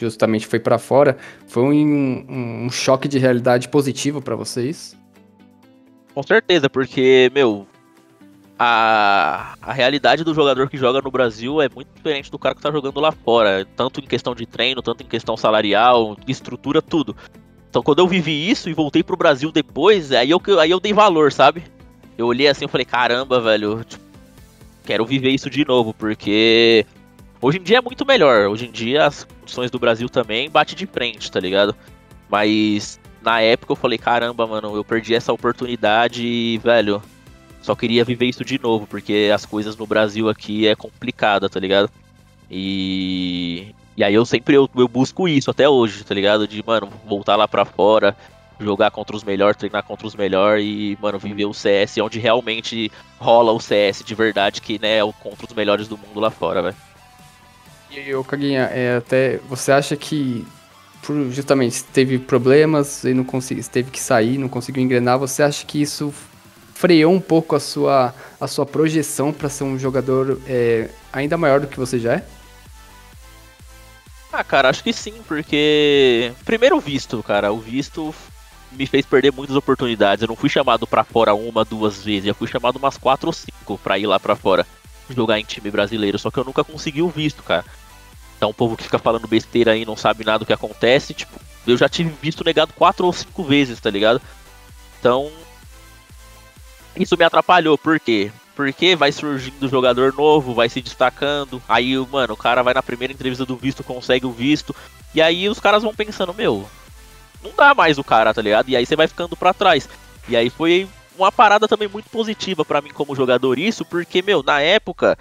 justamente foi para fora, foi um, um, um choque de realidade positivo para vocês? Com certeza, porque, meu, a, a realidade do jogador que joga no Brasil é muito diferente do cara que tá jogando lá fora. Tanto em questão de treino, tanto em questão salarial, estrutura, tudo. Então quando eu vivi isso e voltei pro Brasil depois, aí eu, aí eu dei valor, sabe? Eu olhei assim e falei, caramba, velho, tipo, quero viver isso de novo, porque hoje em dia é muito melhor. Hoje em dia as condições do Brasil também bate de frente, tá ligado? Mas na época eu falei, caramba, mano, eu perdi essa oportunidade e, velho, só queria viver isso de novo, porque as coisas no Brasil aqui é complicada, tá ligado? E. E aí eu sempre eu, eu busco isso até hoje, tá ligado? De, mano, voltar lá pra fora, jogar contra os melhores, treinar contra os melhores e, mano, viver o CS onde realmente rola o CS de verdade, que, né, é o contra os melhores do mundo lá fora, velho. E, ô, Caguinha, é, até você acha que justamente teve problemas e não consegui, teve que sair, não conseguiu engrenar, você acha que isso freou um pouco a sua, a sua projeção para ser um jogador é, ainda maior do que você já é? Ah, cara, acho que sim, porque primeiro o visto, cara, o visto me fez perder muitas oportunidades. Eu não fui chamado para fora uma, duas vezes, eu fui chamado umas quatro ou cinco para ir lá para fora jogar em time brasileiro, só que eu nunca consegui o visto, cara. Então o povo que fica falando besteira aí não sabe nada do que acontece. Tipo, eu já tive visto negado quatro ou cinco vezes, tá ligado? Então. Isso me atrapalhou, por quê? Porque vai surgindo jogador novo, vai se destacando. Aí, mano, o cara vai na primeira entrevista do visto, consegue o visto. E aí os caras vão pensando, meu, não dá mais o cara, tá ligado? E aí você vai ficando para trás. E aí foi uma parada também muito positiva para mim como jogador isso, porque, meu, na época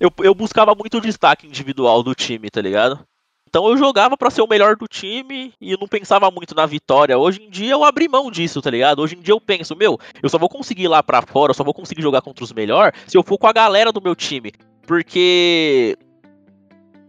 eu, eu buscava muito o destaque individual do time, tá ligado? Então eu jogava para ser o melhor do time e não pensava muito na vitória. Hoje em dia eu abri mão disso, tá ligado? Hoje em dia eu penso, meu, eu só vou conseguir ir lá pra fora, eu só vou conseguir jogar contra os melhores se eu for com a galera do meu time. Porque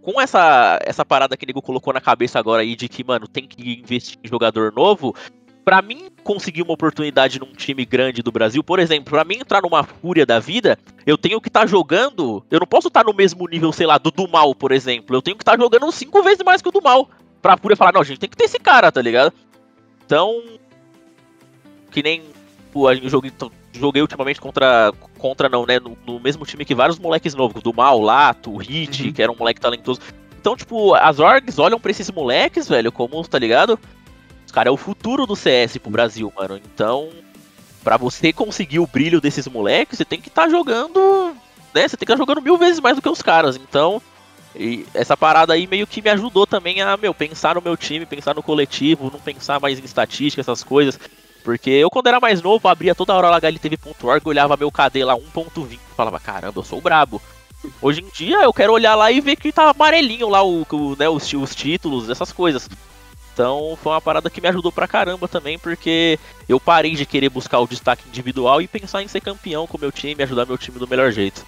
com essa, essa parada que o nego colocou na cabeça agora aí de que, mano, tem que investir em jogador novo, para mim conseguir uma oportunidade num time grande do Brasil, por exemplo, para mim entrar numa fúria da vida, eu tenho que estar tá jogando. Eu não posso estar tá no mesmo nível, sei lá, do do mal, por exemplo. Eu tenho que estar tá jogando cinco vezes mais que o do mal. Pra fúria falar, não, a gente tem que ter esse cara, tá ligado? Então. Que nem. Pô, eu joguei, joguei ultimamente contra. Contra não, né? No, no, mesmo time que vários moleques novos, do mal, Lato, o Hit, uhum. que era um moleque talentoso. Então, tipo, as orgs olham pra esses moleques, velho, como, tá ligado? cara é o futuro do CS pro Brasil, mano. Então, para você conseguir o brilho desses moleques, você tem que estar tá jogando, né? Você tem que estar tá jogando mil vezes mais do que os caras. Então, E essa parada aí meio que me ajudou também a, meu, pensar no meu time, pensar no coletivo, não pensar mais em estatística, essas coisas. Porque eu, quando era mais novo, abria toda hora lá HLTV.org, olhava meu KD lá 1.20 falava, caramba, eu sou brabo. Hoje em dia eu quero olhar lá e ver que tá amarelinho lá o, o né, os, os títulos, essas coisas. Então foi uma parada que me ajudou pra caramba também, porque eu parei de querer buscar o destaque individual e pensar em ser campeão com o meu time, ajudar meu time do melhor jeito.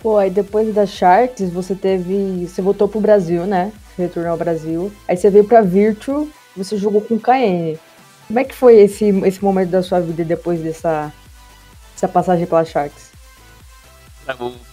Pô, aí depois da Sharks, você teve. Você voltou pro Brasil, né? Retornou ao Brasil. Aí você veio pra Virtual, você jogou com KN. Como é que foi esse, esse momento da sua vida depois dessa, dessa passagem pela Sharks?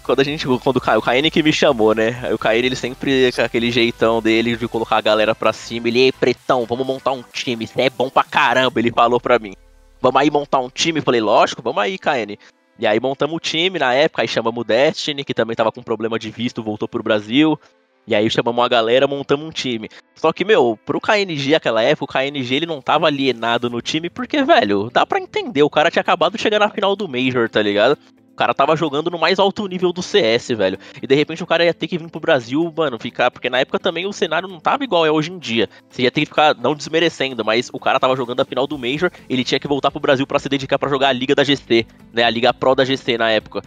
Quando a gente. Quando o KN que me chamou, né? O KN ele sempre com aquele jeitão dele de colocar a galera pra cima. Ele, ei, pretão, vamos montar um time. Isso é bom pra caramba, ele falou pra mim. Vamos aí montar um time? Eu falei, lógico, vamos aí, KN. E aí montamos o time na época, aí chamamos o Destiny, que também tava com problema de visto, voltou pro Brasil. E aí chamamos uma galera, montamos um time. Só que, meu, pro KNG aquela época, o KNG ele não tava alienado no time, porque, velho, dá pra entender, o cara tinha acabado de chegar na final do Major, tá ligado? O cara tava jogando no mais alto nível do CS, velho. E de repente o cara ia ter que vir pro Brasil, mano, ficar. Porque na época também o cenário não tava igual é hoje em dia. Você ia ter que ficar, não desmerecendo, mas o cara tava jogando a final do Major, ele tinha que voltar pro Brasil para se dedicar para jogar a Liga da GC, né? A Liga Pro da GC na época.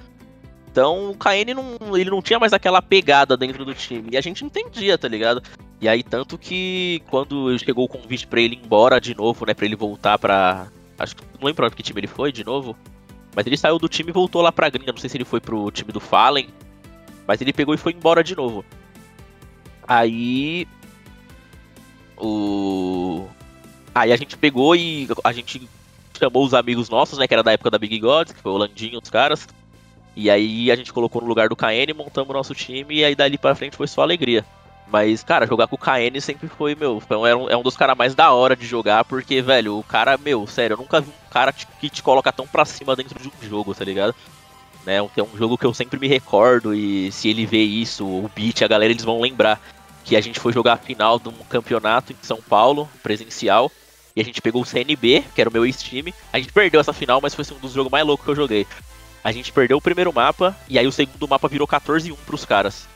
Então o KN não, ele não tinha mais aquela pegada dentro do time. E a gente entendia, tá ligado? E aí, tanto que quando chegou o convite para ele ir embora de novo, né? Pra ele voltar pra. Acho que não lembro pra que time ele foi de novo. Mas ele saiu do time e voltou lá pra gringa. Não sei se ele foi pro time do Fallen. Mas ele pegou e foi embora de novo. Aí. O. Aí a gente pegou e a gente chamou os amigos nossos, né? Que era da época da Big Gods, que foi o Landinho, os caras. E aí a gente colocou no lugar do KN, montamos o nosso time e aí dali pra frente foi só alegria. Mas, cara, jogar com o KN sempre foi, meu, é um, é um dos caras mais da hora de jogar, porque, velho, o cara, meu, sério, eu nunca vi um cara que te coloca tão pra cima dentro de um jogo, tá ligado? Né, é um jogo que eu sempre me recordo e se ele vê isso, o Beat, a galera, eles vão lembrar que a gente foi jogar a final de um campeonato em São Paulo, presencial, e a gente pegou o CNB, que era o meu ex-time. A gente perdeu essa final, mas foi um dos jogos mais loucos que eu joguei. A gente perdeu o primeiro mapa, e aí o segundo mapa virou 14-1 pros caras.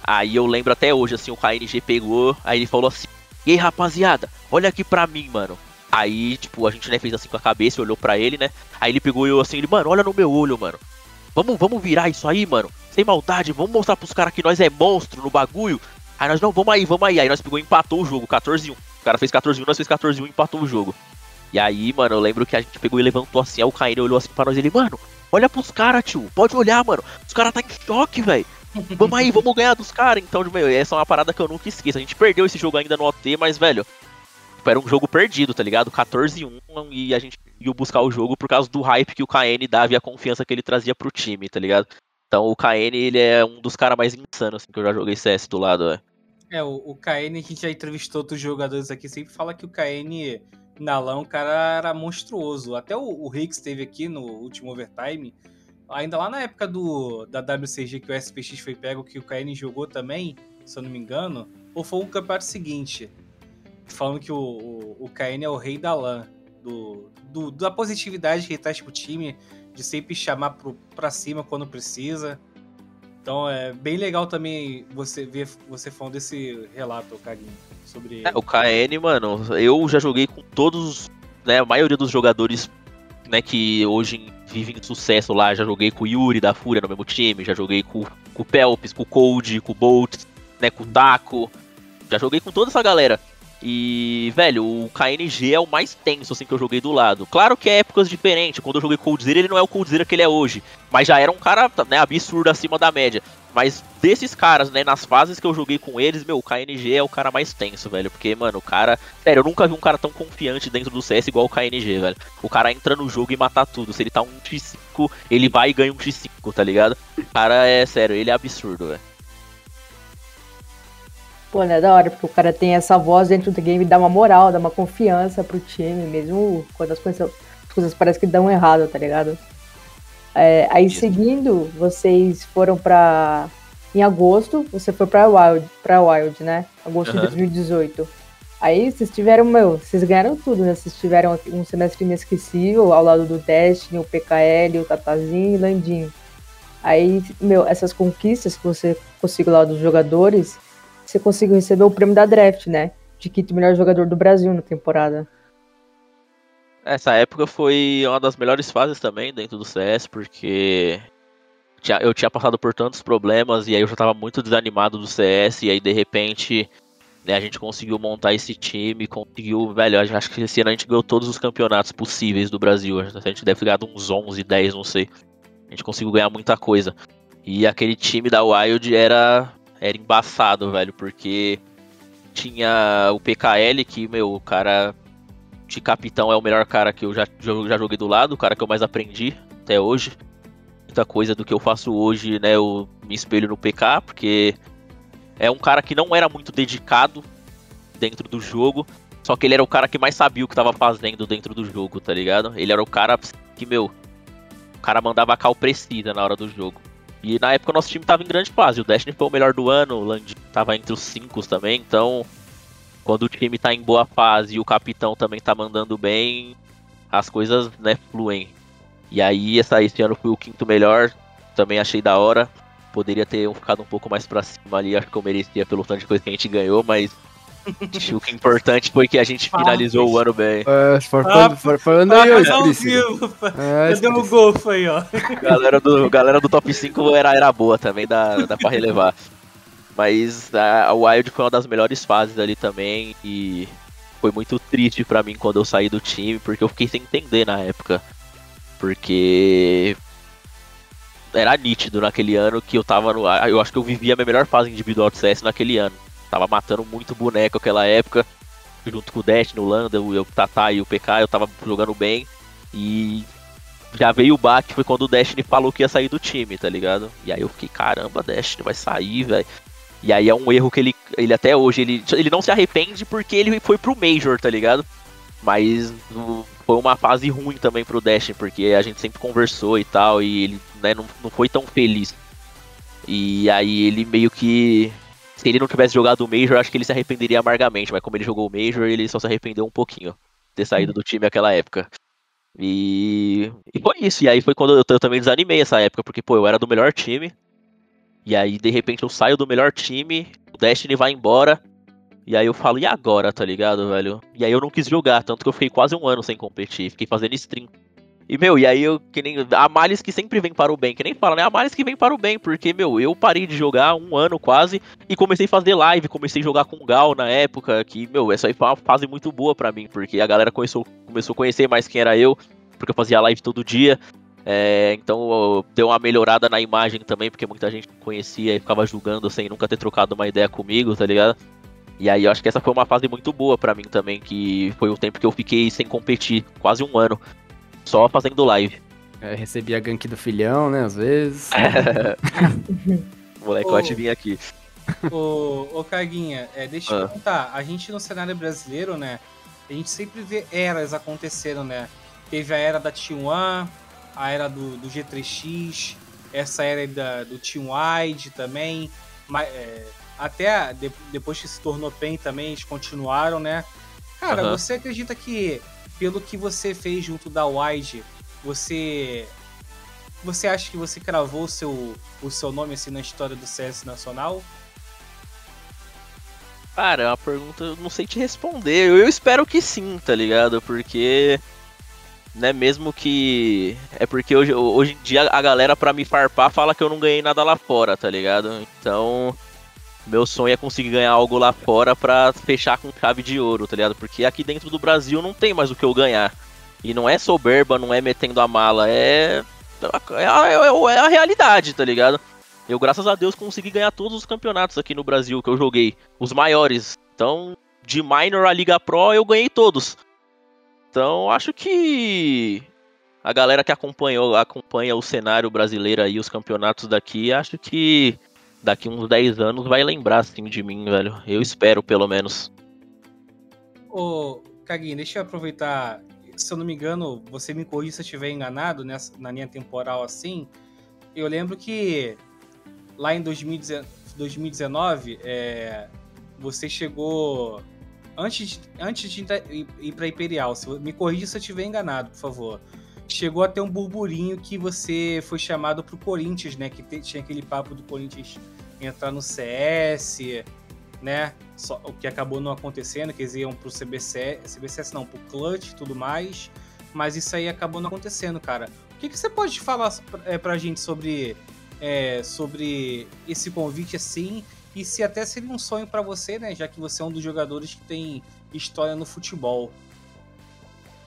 Aí eu lembro até hoje, assim, o KNG pegou, aí ele falou assim: E aí, rapaziada, olha aqui pra mim, mano. Aí, tipo, a gente né, fez assim com a cabeça, olhou pra ele, né? Aí ele pegou eu assim, ele, mano, olha no meu olho, mano. Vamos, vamos virar isso aí, mano. Sem maldade, vamos mostrar pros caras que nós é monstro no bagulho. Aí nós, não, vamos aí, vamos aí. Aí nós pegou e empatou o jogo, 14-1. O cara fez 14-1, nós fez 14-1 e empatou o jogo. E aí, mano, eu lembro que a gente pegou e levantou assim, aí o Caíne olhou assim pra nós e ele, mano, olha pros caras, tio. Pode olhar, mano. Os caras tá em choque, velho. Vamos aí, vamos ganhar dos caras. Então, meu, essa é uma parada que eu nunca esqueço. A gente perdeu esse jogo ainda no OT, mas, velho, era um jogo perdido, tá ligado? 14-1 e a gente ia buscar o jogo por causa do hype que o KN dava e a confiança que ele trazia pro time, tá ligado? Então o KN, ele é um dos caras mais insanos assim, que eu já joguei CS do lado, é. É, o, o KN, a gente já entrevistou outros jogadores aqui, sempre fala que o KN na LAN, o cara era monstruoso. Até o, o Riggs esteve aqui no último overtime, ainda lá na época do, da WCG que o SPX foi pego, que o KN jogou também, se eu não me engano, ou foi o campeonato seguinte, falando que o, o, o KN é o rei da LAN, do, do, da positividade que ele traz pro time, de sempre chamar pro, pra cima quando precisa. Então é bem legal também você ver você falando desse relato, Caguinho, sobre é, o KN, mano, eu já joguei com todos, né, a maioria dos jogadores, né, que hoje vivem sucesso lá, já joguei com o Yuri da Fúria no mesmo time, já joguei com, com o Pelps, com o Cold, com o Bolt, né, com o Taco, já joguei com toda essa galera. E, velho, o KNG é o mais tenso, assim, que eu joguei do lado. Claro que é épocas diferentes. Quando eu joguei Coldzera, ele não é o Coldzera que ele é hoje. Mas já era um cara, né, absurdo acima da média. Mas desses caras, né, nas fases que eu joguei com eles, meu, o KNG é o cara mais tenso, velho. Porque, mano, o cara. Sério, eu nunca vi um cara tão confiante dentro do CS igual o KNG, velho. O cara entra no jogo e mata tudo. Se ele tá um X5, ele vai e ganha um X5, tá ligado? O cara é sério, ele é absurdo, velho. Pô, né, da hora, porque o cara tem essa voz dentro do game, dá uma moral, dá uma confiança pro time, mesmo quando as coisas, as coisas parecem que dão errado, tá ligado? É, aí seguindo, vocês foram pra. Em agosto, você foi pra Wild, pra Wild né? Agosto uhum. de 2018. Aí vocês tiveram, meu, vocês ganharam tudo, né? Vocês tiveram um semestre inesquecível ao lado do Destiny, o PKL, o Tatazinho e o Landinho. Aí, meu, essas conquistas que você conseguiu lá dos jogadores, você conseguiu receber o prêmio da draft, né? De quinto melhor jogador do Brasil na temporada. Essa época foi uma das melhores fases também dentro do CS, porque eu tinha passado por tantos problemas e aí eu já tava muito desanimado do CS e aí de repente né, a gente conseguiu montar esse time, conseguiu, velho, acho que esse ano a gente ganhou todos os campeonatos possíveis do Brasil. A gente deve ter ganhado uns 11, 10, não sei. A gente conseguiu ganhar muita coisa. E aquele time da Wild era era embaçado, velho, porque tinha o PKL que, meu, o cara de capitão é o melhor cara que eu já, já joguei do lado, o cara que eu mais aprendi até hoje. Muita coisa do que eu faço hoje, né, eu me espelho no PK, porque é um cara que não era muito dedicado dentro do jogo, só que ele era o cara que mais sabia o que tava fazendo dentro do jogo, tá ligado? Ele era o cara que, meu, o cara mandava cal precisa na hora do jogo. E na época o nosso time tava em grande fase, o Destiny foi o melhor do ano, o Land tava entre os cinco também, então quando o time tá em boa fase e o capitão também tá mandando bem, as coisas, né, fluem. E aí, essa, esse ano fui o quinto melhor, também achei da hora. Poderia ter ficado um pouco mais pra cima ali, acho que eu merecia pelo tanto de coisa que a gente ganhou, mas acho que o importante foi que a gente finalizou o ano bem. É, for, Ah, falando Ah, aí, ao Explícito. pá. É, Cadê o golfo aí, ó? galera do, galera do top 5 era, era boa também, dá, dá pra relevar. Mas a, a Wild foi uma das melhores fases ali também e foi muito triste pra mim quando eu saí do time, porque eu fiquei sem entender na época. Porque era nítido naquele ano que eu tava no. Eu acho que eu vivia a minha melhor fase individual de CS naquele ano. Tava matando muito boneco naquela época, junto com o Dash, no Landa, o Tata e o PK, eu tava jogando bem. E já veio o baque, foi quando o Destiny falou que ia sair do time, tá ligado? E aí eu fiquei, caramba, Destiny vai sair, velho. E aí é um erro que ele, ele até hoje, ele, ele não se arrepende porque ele foi pro Major, tá ligado? Mas foi uma fase ruim também pro Destiny, porque a gente sempre conversou e tal, e ele né, não, não foi tão feliz. E aí ele meio que. Se ele não tivesse jogado o Major, acho que ele se arrependeria amargamente, mas como ele jogou o Major, ele só se arrependeu um pouquinho de ter saído do time naquela época. E, e foi isso. E aí foi quando eu, eu também desanimei essa época, porque, pô, eu era do melhor time. E aí, de repente, eu saio do melhor time, o Destiny vai embora. E aí eu falo, e agora, tá ligado, velho? E aí eu não quis jogar, tanto que eu fiquei quase um ano sem competir, fiquei fazendo stream. E, meu, e aí eu, que nem. A males que sempre vem para o bem, que nem fala, né? A males que vem para o bem, porque, meu, eu parei de jogar um ano quase e comecei a fazer live, comecei a jogar com o Gal na época, que, meu, essa aí foi uma fase muito boa pra mim, porque a galera começou, começou a conhecer mais quem era eu, porque eu fazia live todo dia. É, então deu uma melhorada na imagem também, porque muita gente conhecia e ficava julgando sem nunca ter trocado uma ideia comigo, tá ligado? E aí eu acho que essa foi uma fase muito boa pra mim também, que foi o tempo que eu fiquei sem competir, quase um ano, só fazendo live. É, recebi a gank do filhão, né, às vezes. Molecote Ô. vinha aqui. Ô, ô Caguinha, é, deixa eu Ah. perguntar. A gente no cenário brasileiro, né? A gente sempre vê eras acontecendo, né? Teve a era da T1, a era do, do G3X, essa era aí da, do Team Wide também. Mas, é, até de- depois que se tornou PEN também, eles continuaram, né? Cara, você acredita que, pelo que você fez junto da Wide, você. Você acha que você cravou o seu, o seu nome assim na história do CS nacional? Cara, é uma pergunta eu não sei te responder. Eu, eu espero que sim, tá ligado? Porque. Né, mesmo que. É porque hoje, hoje em dia a galera, pra me farpar, fala que eu não ganhei nada lá fora, tá ligado? Então. Meu sonho é conseguir ganhar algo lá fora pra fechar com chave de ouro, tá ligado? Porque aqui dentro do Brasil não tem mais o que eu ganhar. E não é soberba, não é metendo a mala, é. É a, é a- é a realidade, tá ligado? Eu, graças a Deus, consegui ganhar todos os campeonatos aqui no Brasil que eu joguei. Os maiores. Então, de Minor a Liga Pro, eu ganhei todos. Então, acho que a galera que acompanhou, acompanha o cenário brasileiro aí, os campeonatos daqui, acho que daqui uns 10 anos vai lembrar, assim, de mim, velho. Eu espero, pelo menos. Ô, Caguinho, deixa eu aproveitar. Se eu não me engano, você me corrija se eu estiver enganado nessa, na linha temporal assim. Eu lembro que lá em 2019, 2019 é, você chegou. Antes, de- antes de ir- para Imperial, me corrija se eu estiver enganado, por favor. chegou a ter um burburinho que você foi chamado pro Corinthians, né? Que te- tinha aquele papo do Corinthians entrar no CS, né? Só, o que acabou não acontecendo, que eles iam pro CBC, CBCS não, pro Clutch e tudo mais. Mas isso aí acabou não acontecendo, cara. O que, que você pode falar é, pra gente sobre, é, sobre esse convite assim? E se até seria um sonho pra você, né? Já que você é um dos jogadores que tem história no futebol.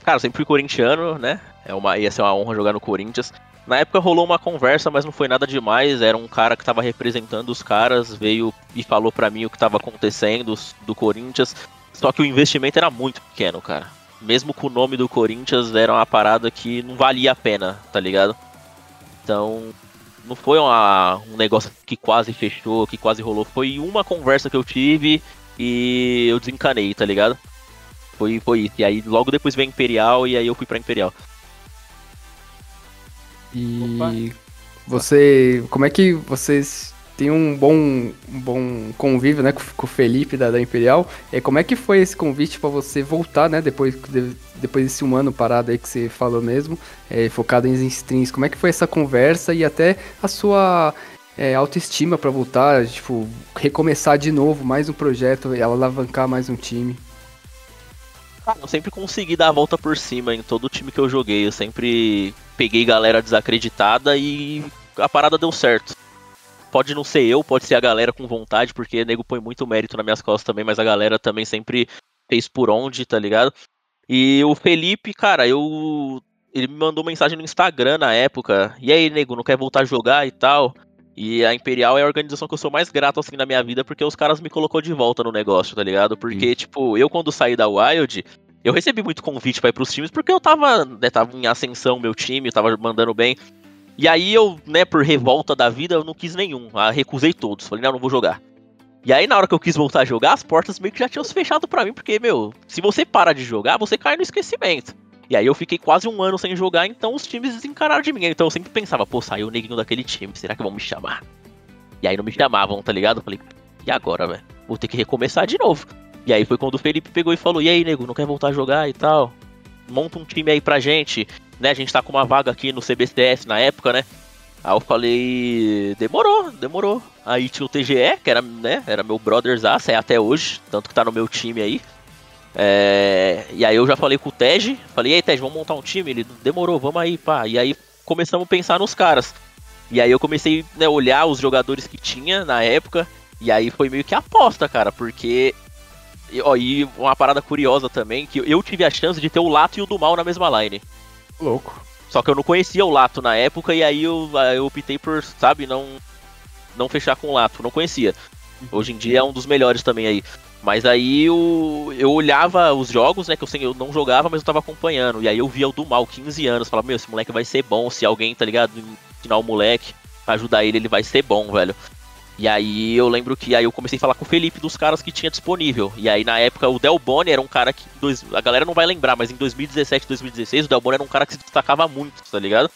Cara, sempre fui corintiano, né? É uma, ia ser uma honra jogar no Corinthians. Na época rolou uma conversa, mas não foi nada demais. Era um cara que tava representando os caras, veio e falou pra mim o que tava acontecendo do Corinthians. Só que o investimento era muito pequeno, cara. Mesmo com o nome do Corinthians, era uma parada que não valia a pena, tá ligado? Então, não foi uma- um negócio que quase fechou, que quase rolou. Foi uma conversa que eu tive e eu desencanei, tá ligado? Foi, foi isso. E aí logo depois veio a Imperial e aí eu fui pra Imperial. E você, como é que vocês têm um bom, um bom convívio, né, com, com o Felipe da, da Imperial? É, como é que foi esse convite pra você voltar, né, depois, de- depois desse um ano parado aí que você falou mesmo, é, focado em strings? Como é que foi essa conversa e até a sua é, autoestima pra voltar, tipo, recomeçar de novo mais um projeto, alavancar mais um time? Cara, eu sempre consegui dar a volta por cima em todo time que eu joguei. Eu sempre peguei galera desacreditada e a parada deu certo. Pode não ser eu, pode ser a galera com vontade, porque nego põe muito mérito nas minhas costas também, mas a galera também sempre fez por onde, tá ligado? E o Felipe, cara, eu. Ele me mandou mensagem no Instagram na época. E aí, nego, não quer voltar a jogar e tal? E a Imperial é a organização que eu sou mais grato assim na minha vida, porque os caras me colocou de volta no negócio, tá ligado? Porque, tipo, eu quando saí da Wild, eu recebi muito convite pra ir pros times, porque eu tava, né, tava em ascensão, meu time, tava mandando bem. E aí eu, né, por revolta da vida, eu não quis nenhum. Ah, recusei todos. Falei, não, não vou jogar. E aí, na hora que eu quis voltar a jogar, as portas meio que já tinham se fechado pra mim, porque, meu, se você para de jogar, você cai no esquecimento. E aí eu fiquei quase um ano sem jogar, então os times desencararam de mim. Então eu sempre pensava, pô, saiu o neguinho daquele time, será que vão me chamar? E aí não me chamavam, tá ligado? Eu falei, e agora, velho? Vou ter que recomeçar de novo. E aí foi quando o Felipe pegou e falou, e aí, nego, não quer voltar a jogar e tal? Monta um time aí pra gente, né? A gente tá com uma vaga aqui no CBCS na época, né? Aí eu falei, demorou, demorou. Aí tinha o TGE, que era, né, era meu brotherzaço, é até hoje, tanto que tá no meu time aí. É, e aí eu já falei com o Tej, falei, e aí Tej, vamos montar um time? Ele, demorou, vamos aí, pá. E aí começamos a pensar nos caras. E aí eu comecei né, a olhar os jogadores que tinha na época, e aí foi meio que aposta, cara, porque... E, ó, e uma parada curiosa também, que eu tive a chance de ter o Lato e o do Mal na mesma line. Louco. Só que eu não conhecia o Lato na época e aí eu, eu optei por, sabe, não não fechar com o Lato, não conhecia. Hoje em dia é um dos melhores também aí. Mas aí eu, eu olhava os jogos, né, que eu, sei, eu não jogava, mas eu tava acompanhando. E aí eu via o do mal, 15 anos, falava, meu, esse moleque vai ser bom, se alguém, tá ligado, ensinar o moleque, ajudar ele, ele vai ser bom, velho. E aí eu lembro que aí eu comecei a falar com o Felipe dos caras que tinha disponível. E aí na época o Del Boni era um cara que. Dois, a galera não vai lembrar, mas em 2017, 2016, o Del Boni era um cara que se destacava muito, tá ligado?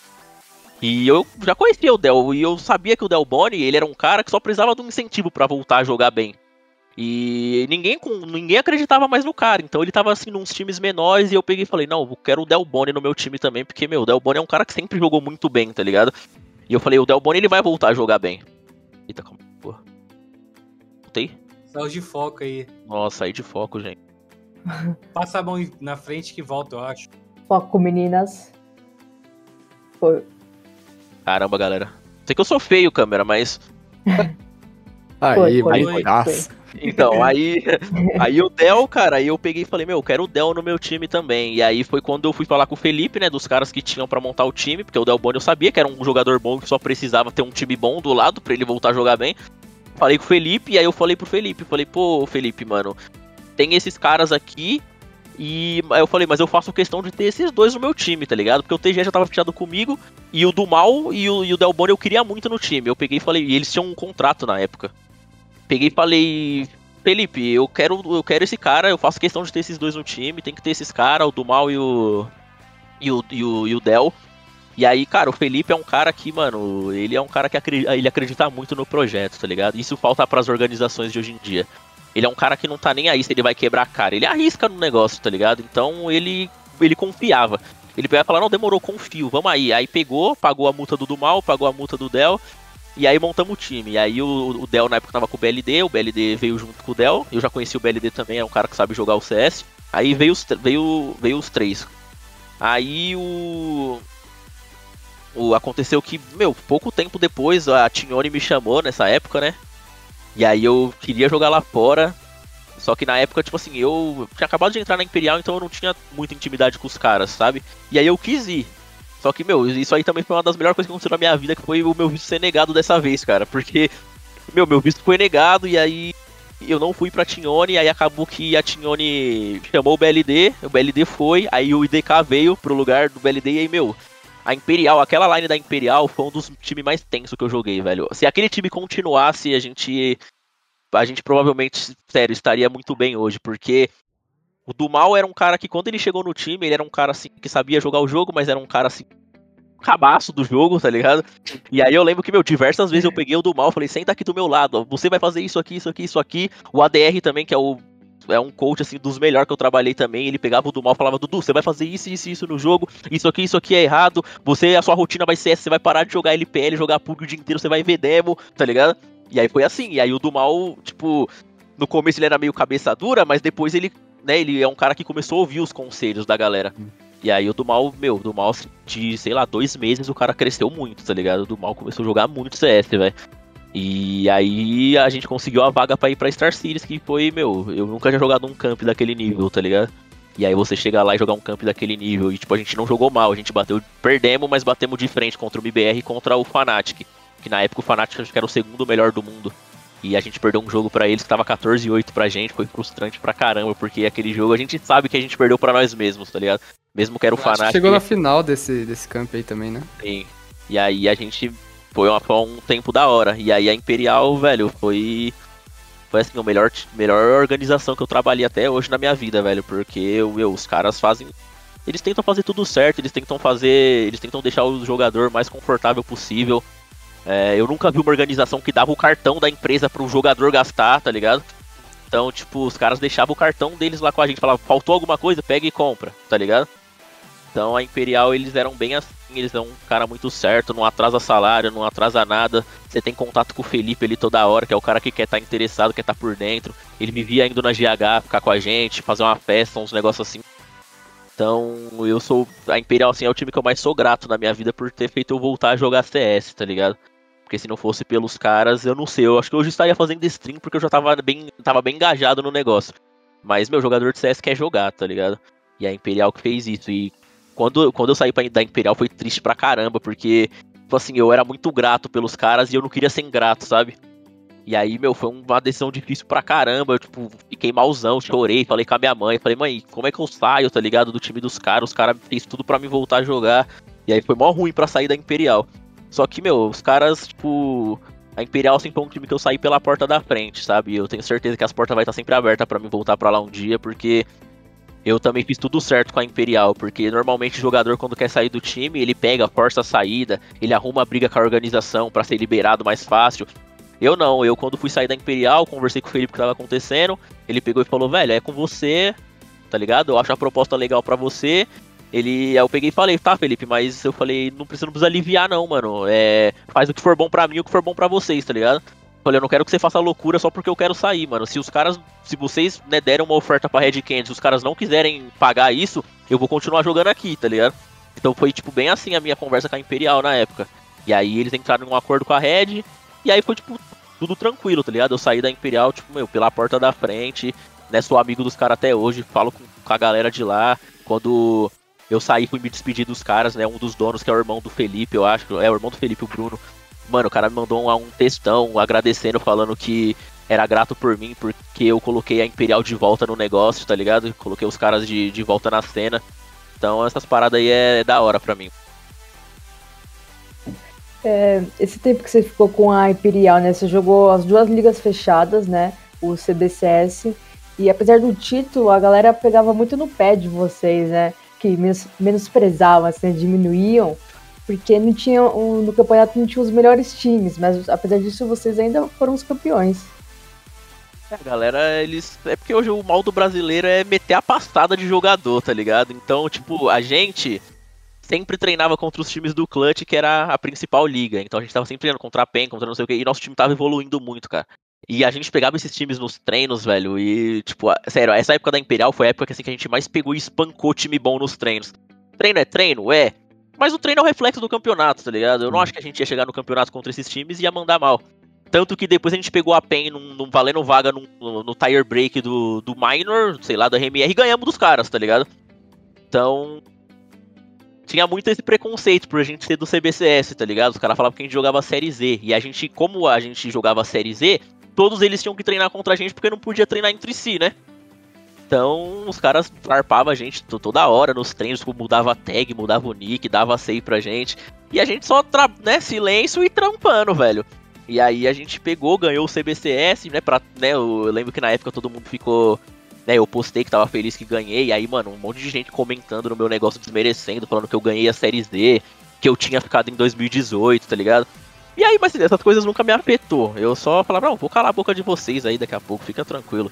E eu já conhecia o Del, e eu sabia que o Del Boni, ele era um cara que só precisava de um incentivo pra voltar a jogar bem. E ninguém, ninguém acreditava mais no cara, então ele tava assim, nos times menores, e eu peguei e falei, não, eu quero o Del Boni no meu time também, porque, meu, o Del Boni é um cara que sempre jogou muito bem, tá ligado? E eu falei, o Del Boni ele vai voltar a jogar bem. Eita, calma? Saiu de foco aí. Nossa, saí de foco, gente. Passa a mão na frente que volta, eu acho. Foco, meninas. Foi. Caramba, galera. Sei que eu sou feio, câmera, mas. Aí, Foi, vai foi, graça. Então, aí. Aí o Del, cara, aí eu peguei e falei, meu, eu quero o Del no meu time também. E aí foi quando eu fui falar com o Felipe, né, dos caras que tinham pra montar o time, porque o Del Boni eu sabia que era um jogador bom que só precisava ter um time bom do lado pra ele voltar a jogar bem. Falei com o Felipe, e aí eu falei pro Felipe, falei, pô, Felipe, mano, tem esses caras aqui. E eu falei, mas eu faço questão de ter esses dois no meu time, tá ligado? Porque o TG já tava fechado comigo, e o do Mal e o, e o Del Boni eu queria muito no time. Eu peguei e falei, e eles tinham um contrato na época. Peguei e falei, Felipe, eu quero, eu quero esse cara, eu faço questão de ter esses dois no time, tem que ter esses caras, o do Mal e o. E o, e o, e o Del. E aí, cara, o Felipe é um cara que, mano, ele é um cara que acri- ele acredita muito no projeto, tá ligado? Isso falta pras organizações de hoje em dia. Ele é um cara que não tá nem aí se ele vai quebrar a cara. Ele arrisca no negócio, tá ligado? Então ele ele confiava. Ele pegou e falou, não, demorou, confio, vamos aí. Aí pegou, pagou a multa do do mal, pagou a multa do Del. E aí montamos o time. E aí o, o Del na época tava com o BLD, o BLD veio junto com o Del. Eu já conheci o BLD também, é um cara que sabe jogar o CS. Aí veio os, veio, veio os três. Aí o. O, aconteceu que, meu, pouco tempo depois a Tignone me chamou nessa época, né? E aí eu queria jogar lá fora. Só que na época, tipo assim, eu tinha acabado de entrar na Imperial, então eu não tinha muita intimidade com os caras, sabe? E aí eu quis ir. Só que, meu, isso aí também foi uma das melhores coisas que aconteceu na minha vida, que foi o meu visto ser negado dessa vez, cara. Porque, meu, meu visto foi negado e aí eu não fui pra Tignone, aí acabou que a Tignone chamou o BLD, o BLD foi, aí o IDK veio pro lugar do BLD e aí, meu, a Imperial, aquela line da Imperial foi um dos times mais tensos que eu joguei, velho. Se aquele time continuasse, a gente a gente provavelmente, sério, estaria muito bem hoje, porque o do mal era um cara que quando ele chegou no time, ele era um cara assim que sabia jogar o jogo, mas era um cara assim cabaço do jogo, tá ligado? E aí eu lembro que, meu, diversas vezes eu peguei o do mal, falei, senta aqui do meu lado, você vai fazer isso aqui, isso aqui, isso aqui. O ADR também, que é o é um coach assim dos melhores que eu trabalhei também. Ele pegava o do mal, falava: "Dudu, você vai fazer isso, isso, isso no jogo. Isso aqui, isso aqui é errado. Você a sua rotina vai ser essa, você vai parar de jogar LPL, jogar PUG o dia inteiro, você vai ver demo, tá ligado?" E aí foi assim. E aí o do mal, tipo, no começo ele era meio cabeça dura, mas depois ele, né, ele é um cara que começou a ouvir os conselhos da galera. E aí o do mal, meu, do mal de, sei lá, dois meses o cara cresceu muito, tá ligado? O do mal começou a jogar muito CS, velho. E aí a gente conseguiu a vaga para ir pra Star Series, que foi, meu, eu nunca tinha jogado um camp daquele nível, tá ligado? E aí você chega lá e jogar um camp daquele nível. E tipo, a gente não jogou mal, a gente bateu, perdemos, mas batemos de frente contra o MBR e contra o Fnatic. Que na época o Fnatic acho que era o segundo melhor do mundo. E a gente perdeu um jogo para eles que tava 14-8 pra gente, foi frustrante pra caramba, porque aquele jogo a gente sabe que a gente perdeu para nós mesmos, tá ligado? Mesmo que era o Fnatic. Chegou na final desse, desse camp aí também, né? Sim. E aí a gente foi, uma, foi um tempo da hora. E aí a Imperial, velho, foi. Foi assim, a melhor, melhor organização que eu trabalhei até hoje na minha vida, velho. Porque meu, os caras fazem. Eles tentam fazer tudo certo, eles tentam fazer. Eles tentam deixar o jogador mais confortável possível. É, eu nunca vi uma organização que dava o cartão da empresa para o jogador gastar, tá ligado? Então, tipo, os caras deixavam o cartão deles lá com a gente, falavam, faltou alguma coisa, pega e compra, tá ligado? Então a Imperial eles eram bem assim, eles são um cara muito certo, não atrasa salário, não atrasa nada. Você tem contato com o Felipe ali toda hora, que é o cara que quer estar tá interessado, quer estar tá por dentro. Ele vivia indo na GH, ficar com a gente, fazer uma festa, uns negócios assim. Então, eu sou. A Imperial, assim, é o time que eu mais sou grato na minha vida por ter feito eu voltar a jogar CS, tá ligado? Porque se não fosse pelos caras, eu não sei. Eu acho que hoje estaria fazendo stream porque eu já tava bem, tava bem engajado no negócio. Mas meu jogador de CS quer jogar, tá ligado? E a Imperial que fez isso. E quando, quando eu saí pra, da Imperial foi triste pra caramba, porque, tipo assim, eu era muito grato pelos caras e eu não queria ser ingrato, sabe? E aí, meu, foi uma decisão difícil pra caramba. Eu, tipo, fiquei malzão, chorei, falei com a minha mãe. Falei, mãe, como é que eu saio, tá ligado? Do time dos caras. Os caras fez tudo para me voltar a jogar. E aí foi mó ruim pra sair da Imperial. Só que, meu, os caras, tipo. A Imperial sempre foi um time que eu saí pela porta da frente, sabe? Eu tenho certeza que as portas vai estar sempre abertas para me voltar para lá um dia, porque eu também fiz tudo certo com a Imperial, porque normalmente o jogador quando quer sair do time, ele pega, força a saída, ele arruma a briga com a organização para ser liberado mais fácil. Eu não, eu quando fui sair da Imperial, conversei com o Felipe o que tava acontecendo, ele pegou e falou, velho, é com você, tá ligado? Eu acho a proposta legal para você. Ele, eu peguei e falei, tá, Felipe, mas eu falei, não precisa, não precisa aliviar não, mano. É, faz o que for bom para mim, o que for bom para vocês, tá ligado? Falei, eu não quero que você faça loucura só porque eu quero sair, mano. Se os caras, se vocês né, deram uma oferta pra Red Candy, se os caras não quiserem pagar isso, eu vou continuar jogando aqui, tá ligado? Então foi, tipo, bem assim a minha conversa com a Imperial na época. E aí eles entraram num acordo com a Red, e aí foi, tipo, tudo tranquilo, tá ligado? Eu saí da Imperial, tipo, meu, pela porta da frente, né? Sou amigo dos caras até hoje, falo com, com a galera de lá. Quando eu saí, fui me despedir dos caras, né? Um dos donos, que é o irmão do Felipe, eu acho. É o irmão do Felipe, o Bruno. Mano, o cara me mandou um, um textão agradecendo, falando que era grato por mim, porque eu coloquei a Imperial de volta no negócio, tá ligado? Coloquei os caras de, de volta na cena. Então essas paradas aí é, é da hora pra mim. É, esse tempo que você ficou com a Imperial, né? Você jogou as duas ligas fechadas, né? O CBCS. E apesar do título, a galera pegava muito no pé de vocês, né? Que menos, menosprezavam, assim, diminuíam porque não tinha no campeonato não tinha os melhores times, mas apesar disso vocês ainda foram os campeões. É, galera, eles. É porque hoje o mal do brasileiro é meter a pastada de jogador, tá ligado? Então, tipo, a gente. sempre treinava contra os times do Clutch, que era a principal liga. Então a gente tava sempre treinando contra a PEN, contra não sei o que, e nosso time tava evoluindo muito, cara. E a gente pegava esses times nos treinos, velho, e, tipo, a- sério, essa época da Imperial foi a época que, assim, que a gente mais pegou e espancou time bom nos treinos. Treino é treino? É. Mas o treino é o reflexo do campeonato, tá ligado? Eu não acho que a gente ia chegar no campeonato contra esses times e ia mandar mal. Tanto que depois a gente pegou a PEN num, num valendo vaga num- no, no tire break do, do Minor, sei lá, da RMR, e ganhamos dos caras, tá ligado? Então. Tinha muito esse preconceito por a gente ser do CBCS, tá ligado? Os caras falavam que a gente jogava Série Z. E a gente, como a gente jogava Série Z, todos eles tinham que treinar contra a gente porque não podia treinar entre si, né? Então, os caras farpavam a gente to- toda hora nos treinos, tipo, mudava a tag, mudava o nick, dava save pra gente. E a gente só, né, silêncio e trampando, velho. E aí a gente pegou, ganhou o CBCS, né, pra, né, eu lembro que na época todo mundo ficou, né, eu postei que tava feliz que ganhei, e aí, mano, um monte de gente comentando no meu negócio, desmerecendo, falando que eu ganhei a Série Z, que eu tinha ficado em 2018, tá ligado? E aí, mas essas coisas nunca me afetou. Eu só falava, não, vou calar a boca de vocês aí daqui a pouco, fica tranquilo.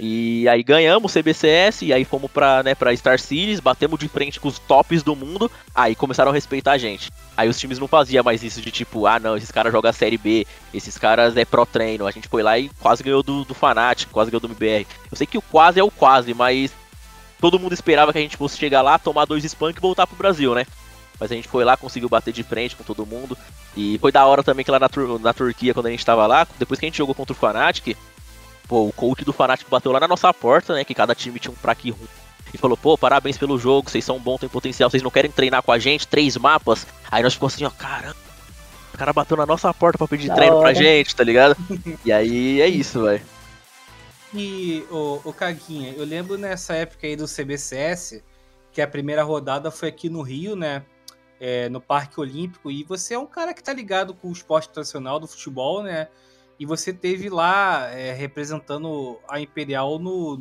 E aí ganhamos o CBCS, e aí fomos pra, né, pra Star Series, batemos de frente com os tops do mundo, aí começaram a respeitar a gente. Aí os times não faziam mais isso de tipo, ah não, esses caras jogam Série B, esses caras é pro treino. A gente foi lá e quase ganhou do, do Fnatic, quase ganhou do MBR. Eu sei que o quase é o quase, mas todo mundo esperava que a gente fosse chegar lá, tomar dois spunk e voltar pro Brasil, né? Mas a gente foi lá, conseguiu bater de frente com todo mundo. E foi da hora também que lá na, Tur- na Turquia, quando a gente tava lá, depois que a gente jogou contra o Fnatic, pô, o coach do Fnatic bateu lá na nossa porta, né? Que cada time tinha um praque ruim. E falou, pô, parabéns pelo jogo, vocês são bons, tem potencial, vocês não querem treinar com a gente? Três mapas. Aí nós ficamos assim, ó, caramba. O cara bateu na nossa porta pra pedir Da treino pra hora. gente, tá ligado? e aí é isso, velho. E, o, o Caguinha, eu lembro nessa época aí do CBCS, que a primeira rodada foi aqui no Rio, né? é, no Parque Olímpico, e você é um cara que tá ligado com o esporte tradicional do futebol, né? E você teve lá é, representando a Imperial no,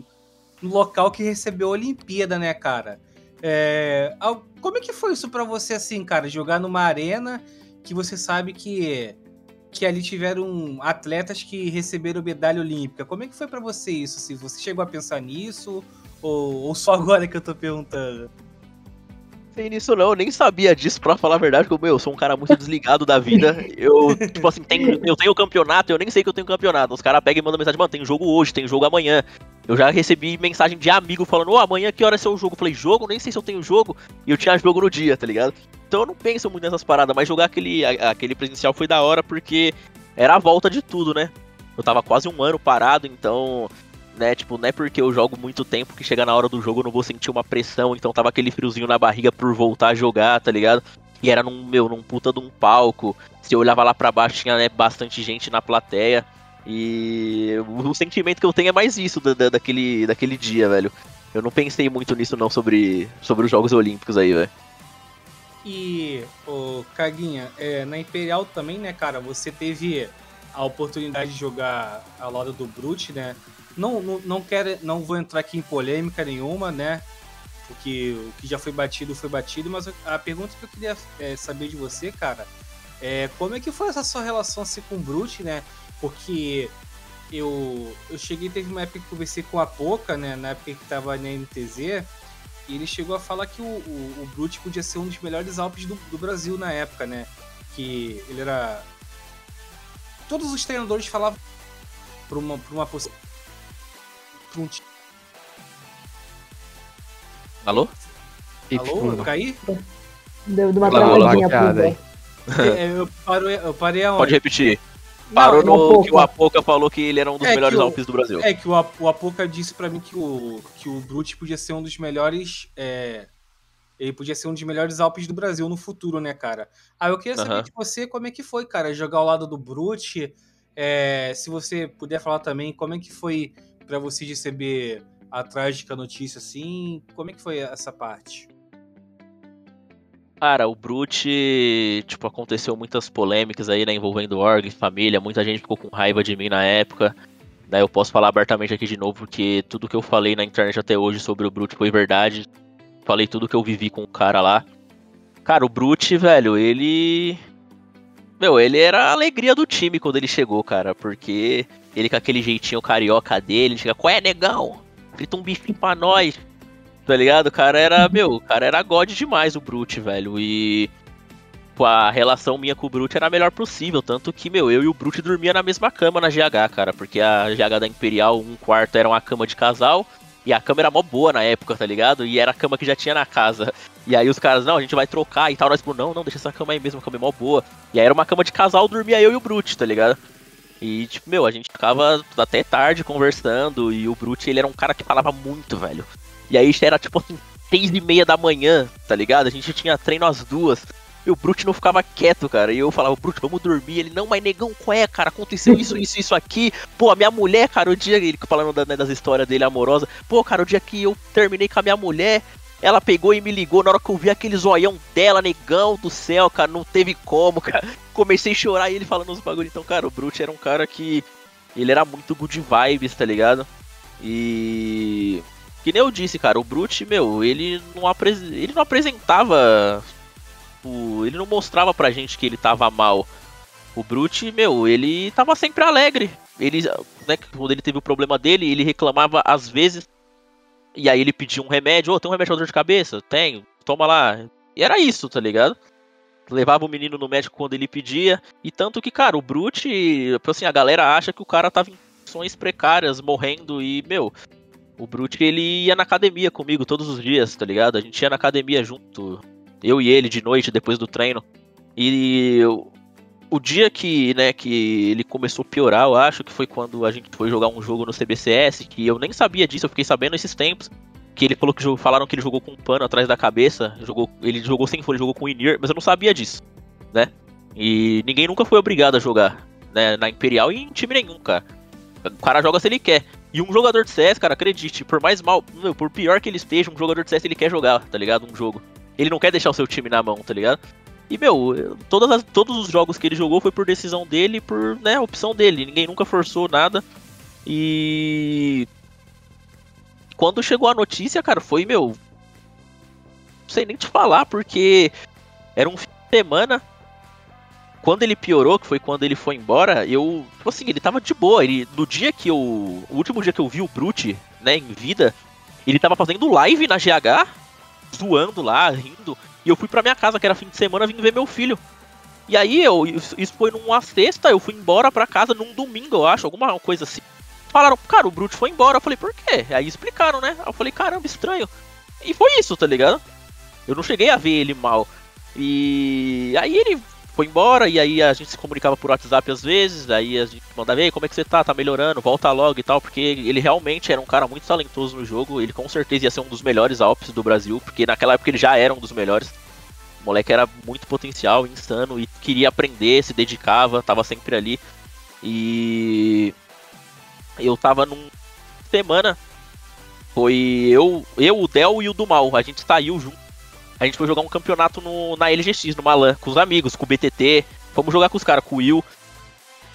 no local que recebeu a Olimpíada, né, cara? É, como é que foi isso pra você, assim, cara? Jogar numa arena que você sabe que, que ali tiveram atletas que receberam medalha olímpica. Como é que foi pra você isso? Se você chegou a pensar nisso? Ou, ou só agora que eu tô perguntando? Sem nisso não, eu nem sabia disso, pra falar a verdade, porque meu, eu sou um cara muito desligado da vida. Eu, tipo assim, tenho, eu tenho campeonato, eu nem sei que eu tenho campeonato. Os caras pegam e mandam mensagem, mano, tem jogo hoje, tem jogo amanhã. Eu já recebi mensagem de amigo falando, ô, amanhã que hora é seu jogo? Eu falei, jogo? Nem sei se eu tenho jogo. E eu tinha jogo no dia, tá ligado? Então eu não penso muito nessas paradas, mas jogar aquele, aquele presencial foi da hora porque era a volta de tudo, né? Eu tava quase um ano parado, então né? Tipo, não é porque eu jogo muito tempo que chega na hora do jogo eu não vou sentir uma pressão, então tava aquele friozinho na barriga por voltar a jogar, tá ligado? E era num, meu, num puta de um palco. Se eu olhava lá pra baixo, tinha né, bastante gente na plateia. E o, sentimento que eu tenho é mais isso da, da- daquele, daquele dia, velho. Eu não pensei muito nisso não sobre, sobre os Jogos Olímpicos aí, velho. E, ô, Caguinha, é, na Imperial também, né, cara, você teve a oportunidade de jogar ao lado do Brute, né? Não, não, não, quero, não vou entrar aqui em polêmica nenhuma, né? Porque o que já foi batido foi batido, mas a pergunta que eu queria é, saber de você, cara, é como é que foi essa sua relação assim, com o Brute, né? Porque eu, eu cheguei, teve uma época que conversei com a Poca, né? Na época que tava na NTZ, e ele chegou a falar que o, o, o Brute podia ser um dos melhores Alpes do, do Brasil na época, né? Que ele era. Todos os treinadores falavam por uma, uma possi- um ti- Alô? Alô, eu caí? Deu de uma travadinha pro Zé. É, eu, parei, eu parei aonde? Pode repetir. Parou não, no pouco. que o Apoca falou que ele era um dos É, melhores Alpes do Brasil. É que o, o Apoca disse pra mim que o, que o Brute podia ser um dos melhores. é, ele podia ser um dos melhores Alpes do Brasil no futuro, né, cara? Ah, eu queria saber Aham. de você como é que foi, cara, jogar ao lado do Brute. é, se você puder falar também como é que foi pra você receber a trágica notícia, assim. Como é que foi essa parte? Cara, o Brute, tipo, aconteceu muitas polêmicas aí, né, envolvendo org, família, muita gente ficou com raiva de mim na época. Daí eu posso falar abertamente aqui de novo, porque tudo que eu falei na internet até hoje sobre o Brute foi verdade. Falei tudo que eu vivi com o cara lá. Cara, o Brute, velho, ele. Meu, ele era a alegria do time quando ele chegou, cara, porque ele com aquele jeitinho carioca dele, ele chega, qual é, negão? Frita um bifinho pra nós. Tá ligado? O cara era, meu, o cara era god demais, o Brute, velho. E a relação minha com o Brute era a melhor possível. Tanto que, meu, eu e o Brute dormia na mesma cama na GH, cara. Porque a GH da Imperial, um quarto era uma cama de casal. E a cama era mó boa na época, tá ligado? E era a cama que já tinha na casa. E aí os caras, não, a gente vai trocar e tal. Nós, não, não, deixa essa cama aí mesmo, a cama é mó boa. E aí era uma cama de casal, dormia eu e o Brute, tá ligado? E, tipo, meu, a gente ficava até tarde conversando. E o Brute, ele era um cara que falava muito, velho. E aí era, tipo assim, seis e meia da manhã, tá ligado? A gente tinha treino às duas. E o Brute não ficava quieto, cara. E eu falava, Brute, vamos dormir. Ele, não, mas negão, qual é, cara? Aconteceu isso, isso, isso aqui. Pô, a minha mulher, cara, o dia. Ele falando da, né, das histórias dele amorosa. Pô, cara, o dia que eu terminei com a minha mulher, ela pegou e me ligou. Na hora que eu vi aquele zoião dela, negão do céu, cara, não teve como, cara. Comecei a chorar e ele falando os bagulho. Então, cara, o Brute era um cara que. Ele era muito good vibes, tá ligado? E. Que nem eu disse, cara, o Brute, meu, ele não, apres... ele não apresentava tipo, ele não mostrava pra gente que ele tava mal. O Brute, meu, ele tava sempre alegre. Ele, né, quando ele teve o problema dele, ele reclamava às vezes. E aí ele pedia um remédio, ô, oh, tem um remédio pra dor de cabeça? Tenho, toma lá. E era isso, tá ligado? Levava o menino no médico quando ele pedia. E tanto que, cara, o Brute, assim, a galera acha que o cara tava em condições precárias, morrendo e, meu, o Brute ele ia na academia comigo todos os dias, tá ligado? A gente ia na academia junto eu e ele de noite depois do treino. E o dia que, né, que ele começou a piorar, eu acho que foi quando a gente foi jogar um jogo no CBCS, que eu nem sabia disso, eu fiquei sabendo esses tempos. Que ele falou que falaram que ele jogou com um pano atrás da cabeça, jogou, ele jogou sem folha, jogou com Inir, mas eu não sabia disso, né? E ninguém nunca foi obrigado a jogar, né, na Imperial e em time nenhum, cara. O cara joga se ele quer. E um jogador de CS, cara, acredite, por mais mal, por pior que ele esteja, um jogador de CS ele quer jogar, tá ligado? Um jogo. Ele não quer deixar o seu time na mão, tá ligado? E, meu, as, todos os jogos que ele jogou foi por decisão dele, por, né, opção dele. Ninguém nunca forçou nada. E. Quando chegou a notícia, cara, foi, meu. Não sei nem te falar, porque era um fim de semana. Quando ele piorou, que foi quando ele foi embora, eu. Tipo assim, ele tava de boa. Ele, no dia que eu. O último dia que eu vi o Brute, né, em vida, ele tava fazendo live na GH zoando lá, rindo. E eu fui pra minha casa, que era fim de semana, vim ver meu filho. E aí, eu, isso foi numa sexta, eu fui embora pra casa num domingo, eu acho, alguma coisa assim. Falaram, cara, o Brute foi embora. Eu falei, por quê? Aí explicaram, né? Eu falei, caramba, estranho. E foi isso, tá ligado? Eu não cheguei a ver ele mal. E aí ele foi embora, e aí a gente se comunicava por WhatsApp às vezes, aí a gente mandava, ei, como é que você tá? Tá melhorando? Volta logo e tal, porque ele realmente era um cara muito talentoso no jogo, ele com certeza ia ser um dos melhores Alps do Brasil, porque naquela época ele já era um dos melhores. O moleque era muito potencial, insano, e queria aprender, se dedicava, tava sempre ali. E eu tava num semana, foi eu, eu, o Del e o do Mal, a gente saiu junto a gente foi jogar um campeonato no, na LGX, no Malan, com os amigos, com o BTT. Fomos jogar com os caras, com o Will.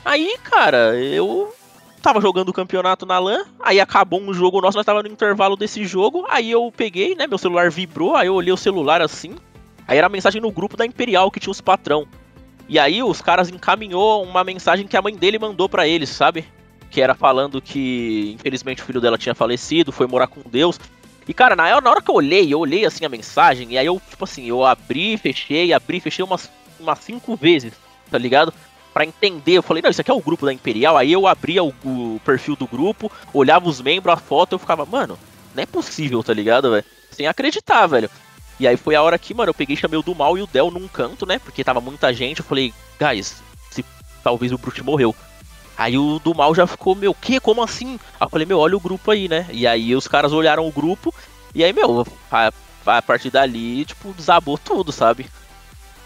Aí, cara, eu tava jogando o campeonato na LAN, aí acabou um jogo nosso, nós tava no intervalo desse jogo, aí eu peguei, né, meu celular vibrou, aí eu olhei o celular assim, aí era a mensagem no grupo da Imperial que tinha os patrão. E aí os caras encaminhou uma mensagem que a mãe dele mandou para eles, sabe? Que era falando que infelizmente o filho dela tinha falecido, foi morar com Deus. E, cara, na, hora que eu olhei, eu olhei assim a mensagem, e aí eu, tipo assim, eu abri, fechei, abri, fechei umas, umas cinco vezes, tá ligado? Pra entender, eu falei, não, isso aqui é o grupo da Imperial. Aí eu abria o, o perfil do grupo, olhava os membros, a foto, eu ficava, mano, não é possível, tá ligado, velho? Sem acreditar, velho. E aí foi a hora que, mano, eu peguei, chamei o do mal e o Del num canto, né? Porque tava muita gente. Eu falei, guys, se talvez o Brute morreu. Aí o do mal já ficou, meu, que? Como assim? Aí eu falei, meu, olha o grupo aí, né? E aí os caras olharam o grupo, e aí, meu, a, a partir dali, tipo, desabou tudo, sabe?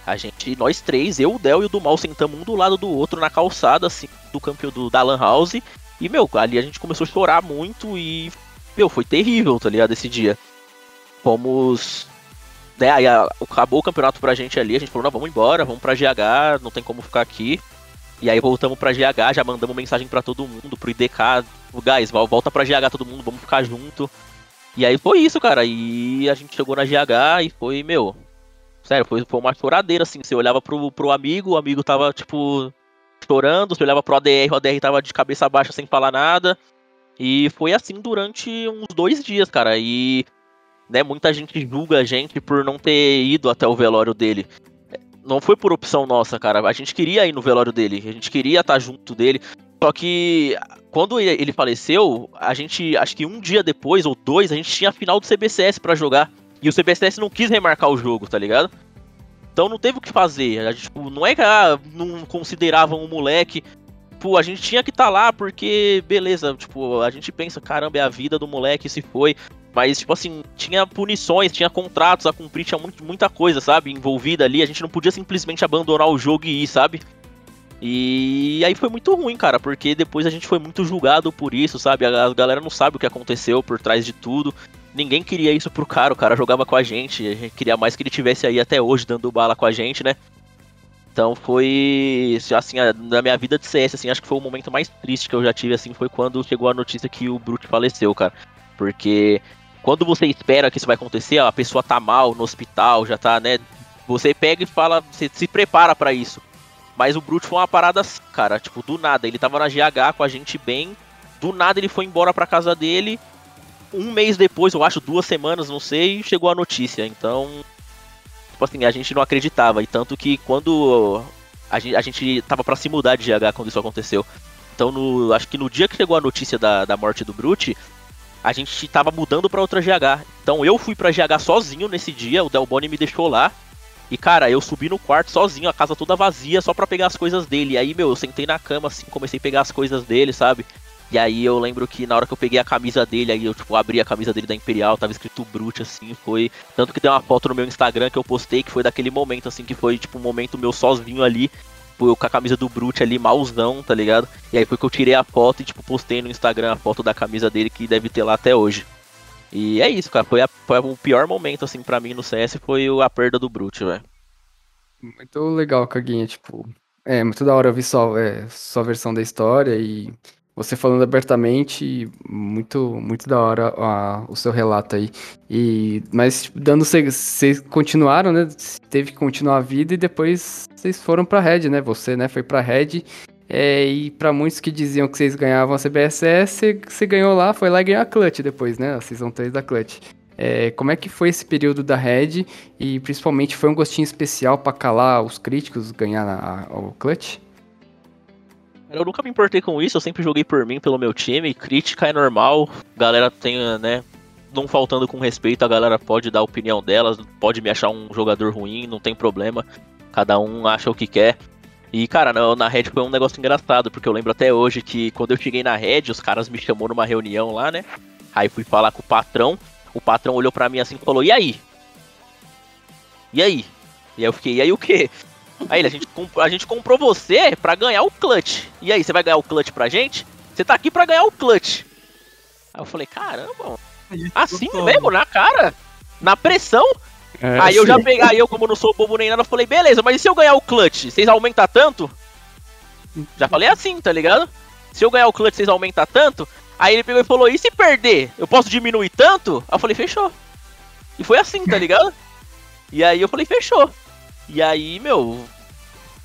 A gente, nós três, eu, o Del e o do mal, sentamos um do lado do outro na calçada, assim, do campeão do, da Lan House. E, meu, ali a gente começou a chorar muito e, meu, foi terrível, tá ligado, esse dia. Fomos. Né, aí acabou o campeonato pra gente ali, a gente falou, não, vamos embora, vamos pra GH, não tem como ficar aqui. E aí voltamos pra GH, já mandamos mensagem para todo mundo, pro IDK, guys, volta pra GH todo mundo, vamos ficar junto. E aí foi isso, cara. E a gente chegou na GH e foi, meu. Sério, foi, foi uma choradeira, assim. Você olhava pro, pro amigo, o amigo tava, tipo, chorando. Você olhava pro ADR, o ADR tava de cabeça baixa sem falar nada. E foi assim durante uns dois dias, cara. E né, muita gente julga a gente por não ter ido até o velório dele. Não foi por opção nossa, cara. A gente queria ir no velório dele, a gente queria estar junto dele. Só que quando ele faleceu, a gente, acho que um dia depois ou dois, a gente tinha a final do CBCS para jogar. E o CBCS não quis remarcar o jogo, tá ligado? Então não teve o que fazer. A gente, tipo, não é que ah, não consideravam um moleque. Tipo, a gente tinha que estar tá lá porque, beleza, tipo, a gente pensa, caramba, é a vida do moleque, se foi. Mas, tipo assim, tinha punições, tinha contratos a cumprir, tinha muito, muita coisa, sabe, envolvida ali. A gente não podia simplesmente abandonar o jogo e ir, sabe? E aí foi muito ruim, cara, porque depois a gente foi muito julgado por isso, sabe? A galera não sabe o que aconteceu por trás de tudo. Ninguém queria isso pro cara, o cara jogava com a gente, a gente queria mais que ele tivesse aí até hoje dando bala com a gente, né? Então foi, assim, na minha vida de CS, assim, acho que foi o momento mais triste que eu já tive, assim, foi quando chegou a notícia que o Brute faleceu, cara. Porque quando você espera que isso vai acontecer, a pessoa tá mal no hospital, já tá, né? Você pega e fala, você se prepara para isso. Mas o Brute foi uma parada, cara, tipo, do nada. Ele tava na GH com a gente bem. Do nada ele foi embora pra casa dele. Um mês depois, eu acho, duas semanas, não sei, chegou a notícia. Então, tipo assim, a gente não acreditava. E tanto que quando a gente, a gente tava pra se mudar de GH quando isso aconteceu. Então, no, acho que no dia que chegou a notícia da, da morte do Brute, a gente tava mudando pra outra GH. Então eu fui pra GH sozinho nesse dia, o Delboni me deixou lá. E, cara, eu subi no quarto sozinho, a casa toda vazia, só pra pegar as coisas dele. E aí, meu, eu sentei na cama, assim, comecei a pegar as coisas dele, sabe? E aí eu lembro que na hora que eu peguei a camisa dele, aí eu, tipo, abri a camisa dele da Imperial, tava escrito Brute, assim, foi... Tanto que tem uma foto no meu Instagram que eu postei, que foi daquele momento, assim, que foi, tipo, um momento meu sozinho ali, tipo, eu com a camisa do Brute ali, malzão, tá ligado? E aí foi que eu tirei a foto e, tipo, postei no Instagram a foto da camisa dele, que deve ter lá até hoje. E é isso, cara, foi, a, foi o pior momento, assim, para mim no CS, foi a perda do Brute, velho. Muito legal, Caguinha, tipo, é muito da hora ouvir só, é, sua versão da história e você falando abertamente, muito muito da hora a, o seu relato aí. E mas tipo, dando vocês continuaram, né? Teve que continuar a vida e depois vocês foram para Red, né? Você, né, foi para Red. É, e para muitos que diziam que vocês ganhavam a CBSS, você ganhou lá, foi lá e ganhou a Clutch depois, né? A Season 3 da Clutch. É, como é que foi esse período da Red e principalmente foi um gostinho especial para calar os críticos, ganhar a, a, o clutch? Eu nunca me importei com isso, eu sempre joguei por mim, pelo meu time. Crítica é normal, galera tem, né? Não faltando com respeito, a galera pode dar a opinião delas, pode me achar um jogador ruim, não tem problema. Cada um acha o que quer. E, cara, na, na Red foi um negócio engraçado, porque eu lembro até hoje que quando eu cheguei na Red, os caras me chamou numa reunião lá, né? Aí fui falar com o patrão. O patrão olhou para mim assim e falou: E aí? E aí? E aí eu fiquei: E aí o quê? Aí ele: A gente, a gente comprou você pra ganhar o clutch. E aí, você vai ganhar o clutch pra gente? Você tá aqui pra ganhar o clutch. Aí eu falei: Caramba, assim mesmo, na cara? Na pressão? É, aí eu já peguei, aí eu, como não sou bobo nem nada, eu falei: Beleza, mas e se eu ganhar o clutch? Vocês aumentam tanto? Já falei assim, tá ligado? Se eu ganhar o clutch, vocês aumentam tanto? Aí ele pegou e falou: e se perder? Eu posso diminuir tanto? Aí eu falei: fechou. E foi assim, tá ligado? e aí eu falei: fechou. E aí, meu,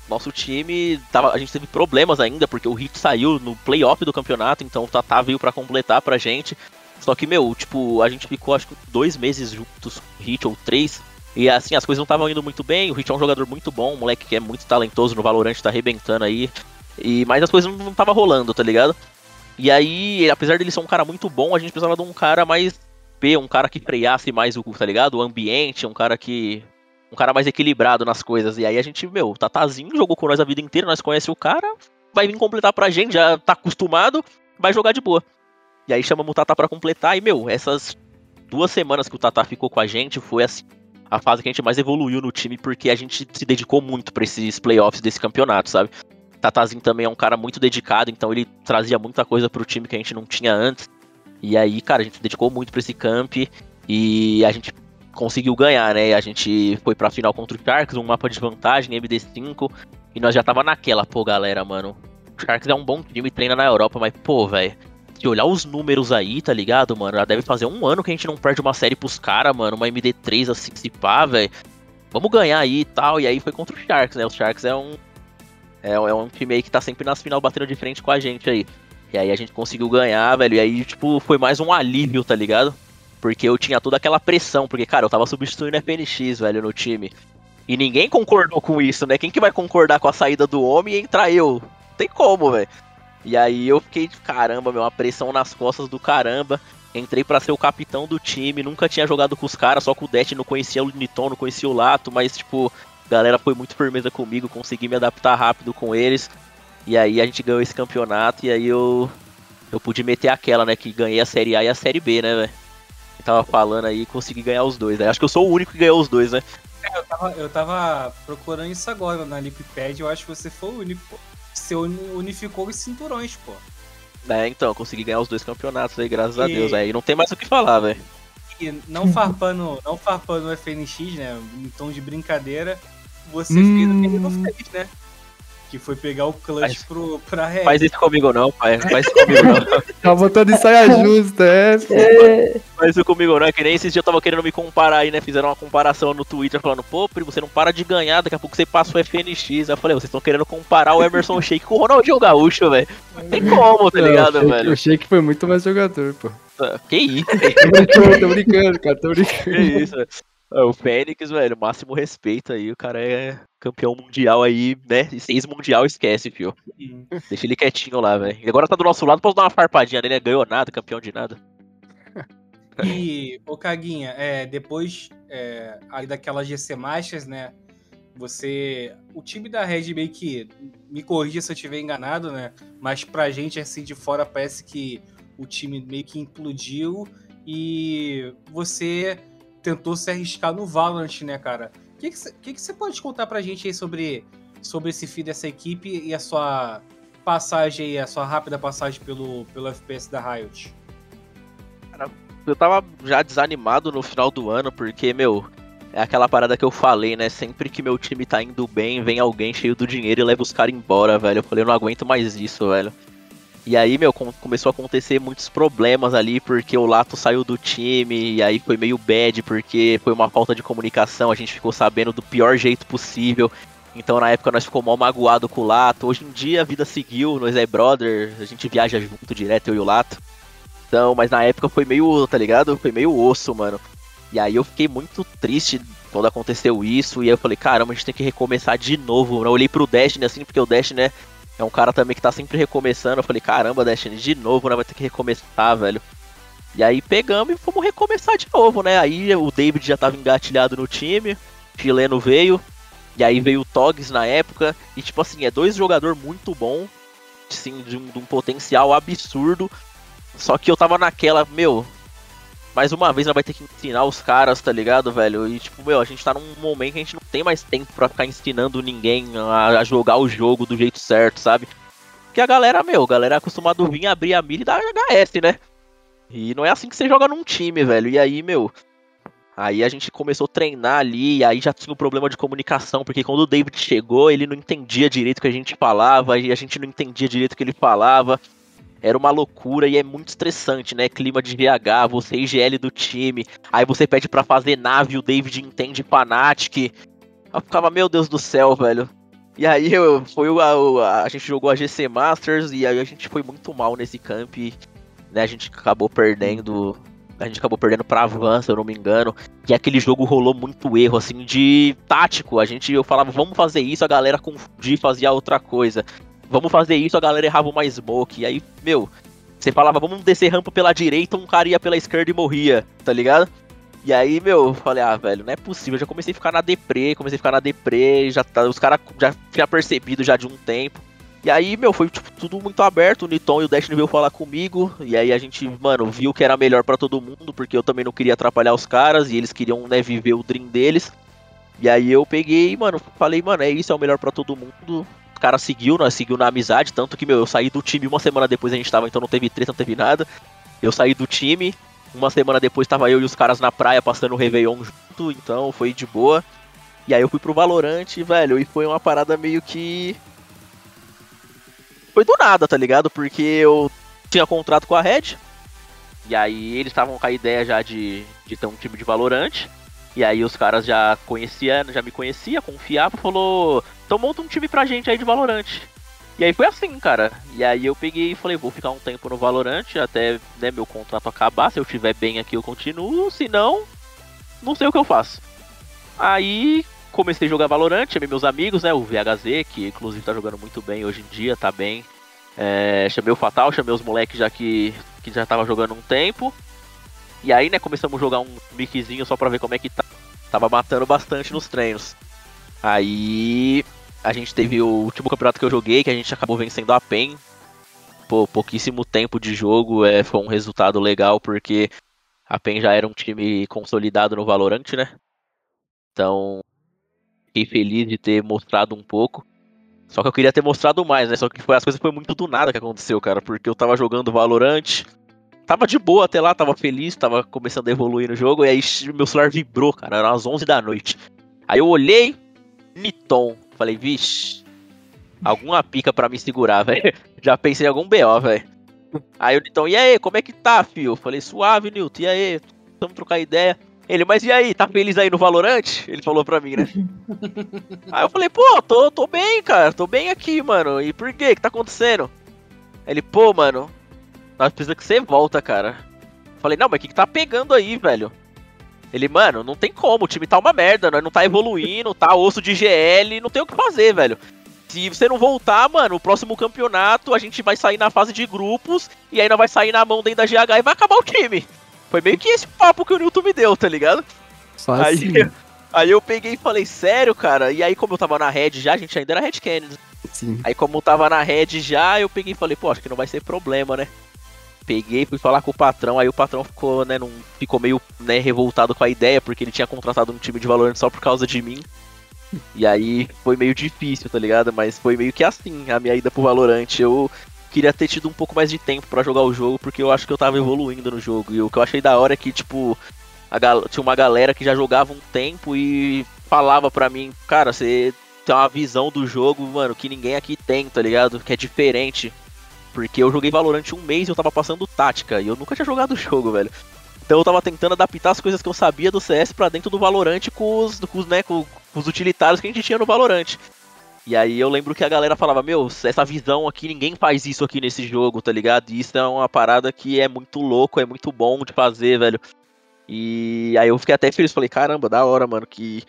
nosso time tava, a gente teve problemas ainda porque o Hit saiu no playoff do campeonato, então o Tata veio para completar pra gente. Só que, meu, tipo, a gente ficou acho que dois meses juntos, Hit ou três. E assim, as coisas não estavam indo muito bem. O Hit é um jogador muito bom, um moleque que é muito talentoso no Valorant, tá arrebentando aí. E, mas as coisas não estavam rolando, tá ligado? E aí, apesar dele ser um cara muito bom, a gente precisava de um cara mais P, um cara que freasse mais o, tá ligado? O ambiente, um cara que. Um cara mais equilibrado nas coisas. E aí a gente, meu, o Tatazinho jogou com nós a vida inteira, nós conhecemos o cara, vai vir completar pra gente, já tá acostumado, vai jogar de boa. E aí chamamos o Tata pra completar, e, meu, essas duas semanas que o Tata ficou com a gente foi assim. A fase que a gente mais evoluiu no time, porque a gente se dedicou muito para esses playoffs desse campeonato, sabe? Tatazinho também é um cara muito dedicado, então ele trazia muita coisa pro time que a gente não tinha antes. E aí, cara, a gente dedicou muito pra esse camp e a gente conseguiu ganhar, né? A gente foi pra final contra o Sharks, um mapa de vantagem, MD5, e nós já tava naquela, pô, galera, mano. O Sharks é um bom time, treina na Europa, mas, pô, velho, se olhar os números aí, tá ligado, mano? Já deve fazer um ano que a gente não perde uma série pros caras, mano, uma MD3 assim, se pá, velho. Vamos ganhar aí e tal. E aí foi contra o Sharks, né? O Sharks é um, é, é um time aí que tá sempre nas final batendo de frente com a gente aí. E aí a gente conseguiu ganhar, velho. E aí, tipo, foi mais um alívio, tá ligado? Porque eu tinha toda aquela pressão, porque, cara, eu tava substituindo FNX, velho, no time. E ninguém concordou com isso, né? Quem que vai concordar com a saída do homem e entrar eu? Não tem como, velho. E aí eu fiquei, caramba, meu, uma pressão nas costas do caramba. Entrei para ser o capitão do time, nunca tinha jogado com os caras, só com o Dash não conhecia o Niton, não conhecia o Lato, mas tipo, a galera foi muito firmeza comigo, consegui me adaptar rápido com eles. E aí a gente ganhou esse campeonato e aí eu eu pude meter aquela, né, que ganhei a Série A e a Série B, né, velho. Tava falando aí, consegui ganhar os dois, né? Acho que eu sou o único que ganhou os dois, né? É, eu tava, eu tava procurando isso agora na Lipipad, eu acho que você foi o único. Pô. Você unificou os cinturões, pô. É, então, consegui ganhar os dois campeonatos aí, graças e... a Deus. Aí não tem mais o que falar, velho. E não farpando, não farpando o FNX, né? Em tom de brincadeira, você hum... fez o que fez, né? Que foi pegar o clutch faz, pro, pra Red. Faz isso comigo não, pai. Faz isso comigo não. tá botando em saia justa, é. é. Faz isso comigo não. É que nem esses dias eu tava querendo me comparar aí, né? Fizeram uma comparação no Twitter falando, pô, primo, você não para de ganhar, daqui a pouco você passa o FNX. Aí eu falei, vocês estão querendo comparar o Emerson Shake com o Ronaldinho Gaúcho, velho. Não tem como, tá ligado, não, velho? O Shake foi muito mais jogador, pô. Que isso? tô brincando, tô brincando, cara, tô brincando. Que isso, velho. É, o Fênix, velho, máximo respeito aí. O cara é campeão mundial aí, né? Seis mundial, esquece, fio. Deixa ele quietinho lá, velho. E agora tá do nosso lado, posso dar uma farpadinha nele, né? Ganhou nada, campeão de nada. E, ô Caguinha, é, depois é, aí daquela GC Masters, né? Você. O time da Red meio que. Me corrija se eu estiver enganado, né? Mas pra gente, assim, de fora, parece que o time meio que implodiu e você tentou se arriscar no Valorant, né, cara? O que, que, você pode contar pra gente aí sobre, sobre esse fim dessa equipe e a sua passagem aí, a sua rápida passagem pelo, pelo FPS da Riot? Cara, eu tava já desanimado no final do ano, porque, meu, é aquela parada que eu falei, né? Sempre que meu time tá indo bem, vem alguém cheio do dinheiro e leva os caras embora, velho. Eu falei, eu não aguento mais isso, velho. E aí, meu, começou a acontecer muitos problemas ali, porque o Lato saiu do time, e aí foi meio bad, porque foi uma falta de comunicação, a gente ficou sabendo do pior jeito possível. Então na época nós ficou mal magoado com o Lato. Hoje em dia a vida seguiu, nós é brother, a gente viaja junto direto, eu e o Lato. Então, mas na época foi meio, tá ligado? Foi meio osso, mano. E aí eu fiquei muito triste quando aconteceu isso, e aí eu falei, caramba, a gente tem que recomeçar de novo. Eu olhei pro Destiny assim, porque o Destiny, né, é um cara também que tá sempre recomeçando. Eu falei, caramba, Destiny, de novo, né? Vai ter que recomeçar, velho. E aí pegamos e fomos recomeçar de novo, né? Aí o David já tava engatilhado no time, chileno veio, e aí veio o Togs na época. E tipo assim, é dois jogadores muito bom, sim, de um, de um potencial absurdo. Só que eu tava naquela, meu, mais uma vez ela vai ter que ensinar os caras, tá ligado, velho? E tipo, meu, a gente tá num momento que a gente não tem mais tempo para ficar ensinando ninguém a, a, jogar o jogo do jeito certo, sabe? Porque a galera, meu, a galera é acostumada a vir abrir a mira e dar HS, né? E não é assim que você joga num time, velho. E aí, meu, Aí a gente começou a treinar ali, e aí já tinha um problema de comunicação, porque quando o David chegou, ele não entendia direito o que a gente falava, e a gente não entendia direito o que ele falava era uma loucura e é muito estressante, né? Clima de VH, você IGL do time, aí você pede para fazer nave, o David entende Fnatic. Eu ficava, meu Deus do céu, velho. E aí eu, foi a, a, a, gente jogou a GC Masters e aí a gente foi muito mal nesse camp, né? A gente acabou perdendo, a gente acabou perdendo pra Van, se eu não me engano. E aquele jogo rolou muito erro, assim, de tático. A gente, eu falava, vamos fazer isso, a galera confundia e fazia outra coisa vamos fazer isso, a galera errava uma smoke. E aí, meu, você falava, vamos descer rampa pela direita, um cara ia pela esquerda e morria, tá ligado? E aí, meu, eu falei, ah, velho, não é possível. Já comecei a ficar na deprê, comecei a ficar na deprê, já tá, os caras já tinham percebido já de um tempo. E aí, meu, foi tipo, tudo muito aberto. O Niton e o Destiny veio falar comigo. E aí a gente, mano, viu que era melhor para todo mundo, porque eu também não queria atrapalhar os caras e eles queriam, né, viver o dream deles. E aí eu peguei, mano, falei, mano, é isso, é o melhor para todo mundo o cara seguiu, nós seguiu na amizade, tanto que, meu, eu saí do time uma semana depois a gente tava, então não teve treta, não teve nada. Eu saí do time, uma semana depois tava eu e os caras na praia passando o Réveillon junto, então foi de boa. E aí eu fui pro Valorante, velho, e foi uma parada meio que. Foi do nada, tá ligado? Porque eu tinha contrato com a Red. E aí eles estavam com a ideia já de, de ter um time de Valorante. E aí os caras já conheciam, já me conhecia, confiava, falou: então monta um time pra gente aí de Valorante. E aí foi assim, cara. E aí eu peguei e falei, vou ficar um tempo no Valorant até né, meu contrato acabar. Se eu estiver bem aqui, eu continuo. Se não, não sei o que eu faço. Aí comecei a jogar Valorant, chamei meus amigos, né? O VHZ, que inclusive tá jogando muito bem hoje em dia, tá bem. É, chamei o Fatal, chamei os moleques já que, que já tava jogando um tempo. E aí, né, começamos a jogar um mixzinho só pra ver como é que tá. Tava matando bastante nos treinos. Aí a gente teve o último campeonato que eu joguei, que a gente acabou vencendo a PEN. Pô, pouquíssimo tempo de jogo, é, foi um resultado legal, porque a PEN já era um time consolidado no Valorant, né? Então, fiquei feliz de ter mostrado um pouco. Só que eu queria ter mostrado mais, né? Só que foi, as coisas foi muito do nada que aconteceu, cara. Porque eu tava jogando Valorant, tava de boa até lá, tava feliz, tava começando a evoluir no jogo, e aí meu celular vibrou, cara. Eram as 11 da noite. Aí eu olhei, Niton. Falei, vixe, alguma pica para me segurar, velho. Já pensei em algum BO, velho. Aí o Nitão, e aí, como é que tá, fio? Falei, suave, Nilton, e aí? Vamos trocar ideia. Ele, mas e aí, tá feliz aí no Valorant? Ele falou pra mim, né? aí eu falei, pô, tô, tô bem, cara, tô bem aqui, mano. E por quê? O que tá acontecendo? Ele, pô, mano, nós precisamos que você volta, cara. Falei, não, mas o que, que tá pegando aí, velho? Ele, mano, não tem como, o time tá uma merda, nós não tá evoluindo, tá osso de GL, não tem o que fazer, velho. Se você não voltar, mano, o próximo campeonato a gente vai sair na fase de grupos e aí não vai sair na mão dentro da GH e vai acabar o time. Foi meio que esse papo que o Newton me deu, tá ligado? Só assim. Aí, aí eu peguei e falei, sério, cara? E aí, como eu tava na Red já, a gente ainda era Red Kennedy. Sim. Aí, como eu tava na Red já, eu peguei e falei, pô, acho que não vai ser problema, né? Peguei, fui falar com o patrão, aí o patrão ficou, né, num, ficou meio, né, revoltado com a ideia, porque ele tinha contratado um time de Valorant só por causa de mim. E aí foi meio difícil, tá ligado? Mas foi meio que assim a minha ida pro Valorant. Eu queria ter tido um pouco mais de tempo para jogar o jogo, porque eu acho que eu tava evoluindo no jogo. E o que eu achei da hora é que, tipo, tinha uma galera que já jogava um tempo e falava pra mim, cara, você tem uma visão do jogo, mano, que ninguém aqui tem, tá ligado? Que é diferente. Porque eu joguei Valorant um mês e eu tava passando tática. E eu nunca tinha jogado o jogo, velho. Então eu tava tentando adaptar as coisas que eu sabia do CS para dentro do Valorant com os, com os, né, com, com os utilitários que a gente tinha no Valorant. E aí eu lembro que a galera falava, meu, essa visão aqui, ninguém faz isso aqui nesse jogo, tá ligado? E isso é uma parada que é muito louco, é muito bom de fazer, velho. E aí eu fiquei até feliz, falei, caramba, da hora, mano, que,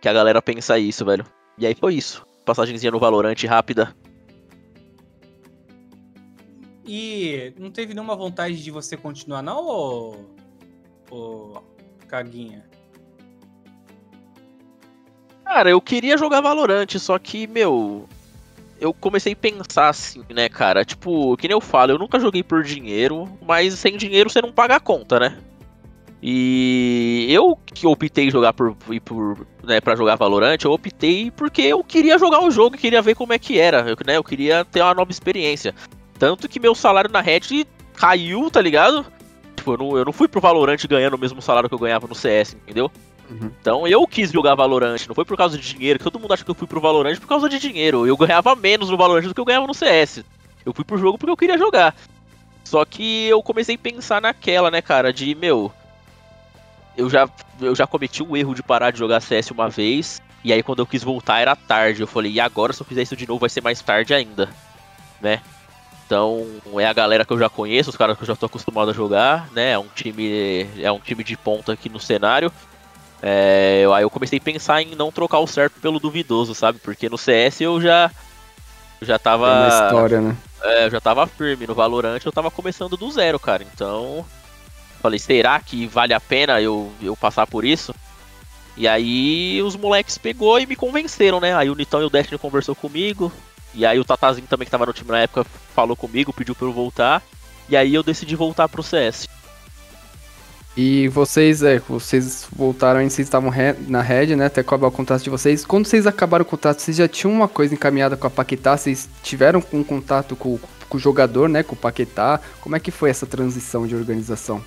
que a galera pensa isso, velho. E aí foi isso. Passagenzinha no Valorant rápida. E não teve nenhuma vontade de você continuar, não, ô, ô Caguinha? Cara, eu queria jogar Valorant, só que, meu, eu comecei a pensar assim, né, cara? Tipo, que nem eu falo, eu nunca joguei por dinheiro, mas sem dinheiro você não paga a conta, né? E eu que optei jogar por, por né, para jogar Valorant, eu optei porque eu queria jogar o jogo, queria ver como é que era, né, eu queria ter uma nova experiência. Tanto que meu salário na Red caiu, tá ligado? Tipo, eu não, eu não fui pro Valorant ganhando o mesmo salário que eu ganhava no CS, entendeu? Uhum. Então eu quis jogar Valorant, não foi por causa de dinheiro, que todo mundo acha que eu fui pro Valorant por causa de dinheiro. Eu ganhava menos no Valorant do que eu ganhava no CS. Eu fui pro jogo porque eu queria jogar. Só que eu comecei a pensar naquela, né, cara, de, meu, eu já, eu já cometi o erro de parar de jogar CS uma vez, e aí quando eu quis voltar era tarde. Eu falei, e agora se eu fizer isso de novo vai ser mais tarde ainda, né? Então é a galera que eu já conheço, os caras que eu já tô acostumado a jogar, né? É um time, é um time de ponta aqui no cenário. É, aí eu comecei a pensar em não trocar o certo pelo duvidoso, sabe? Porque no CS eu já já tava Tem uma história, né? é, eu já tava firme no Valorant, eu tava começando do zero, cara. Então falei, será que vale a pena eu, eu passar por isso? E aí os moleques pegou e me convenceram, né? Aí o Nitão e o Destiny conversou comigo, e aí o Tatazinho também que tava no time na época falou comigo, pediu pra eu voltar. E aí eu decidi voltar pro CS. E vocês, é, vocês voltaram aí, vocês estavam na Red, né, até acabar o contrato de vocês. Quando vocês acabaram o contrato, vocês já tinham uma coisa encaminhada com a Paquetá? Vocês tiveram um contato com, com o jogador, né, com o Paquetá? Como é que foi essa transição de organização?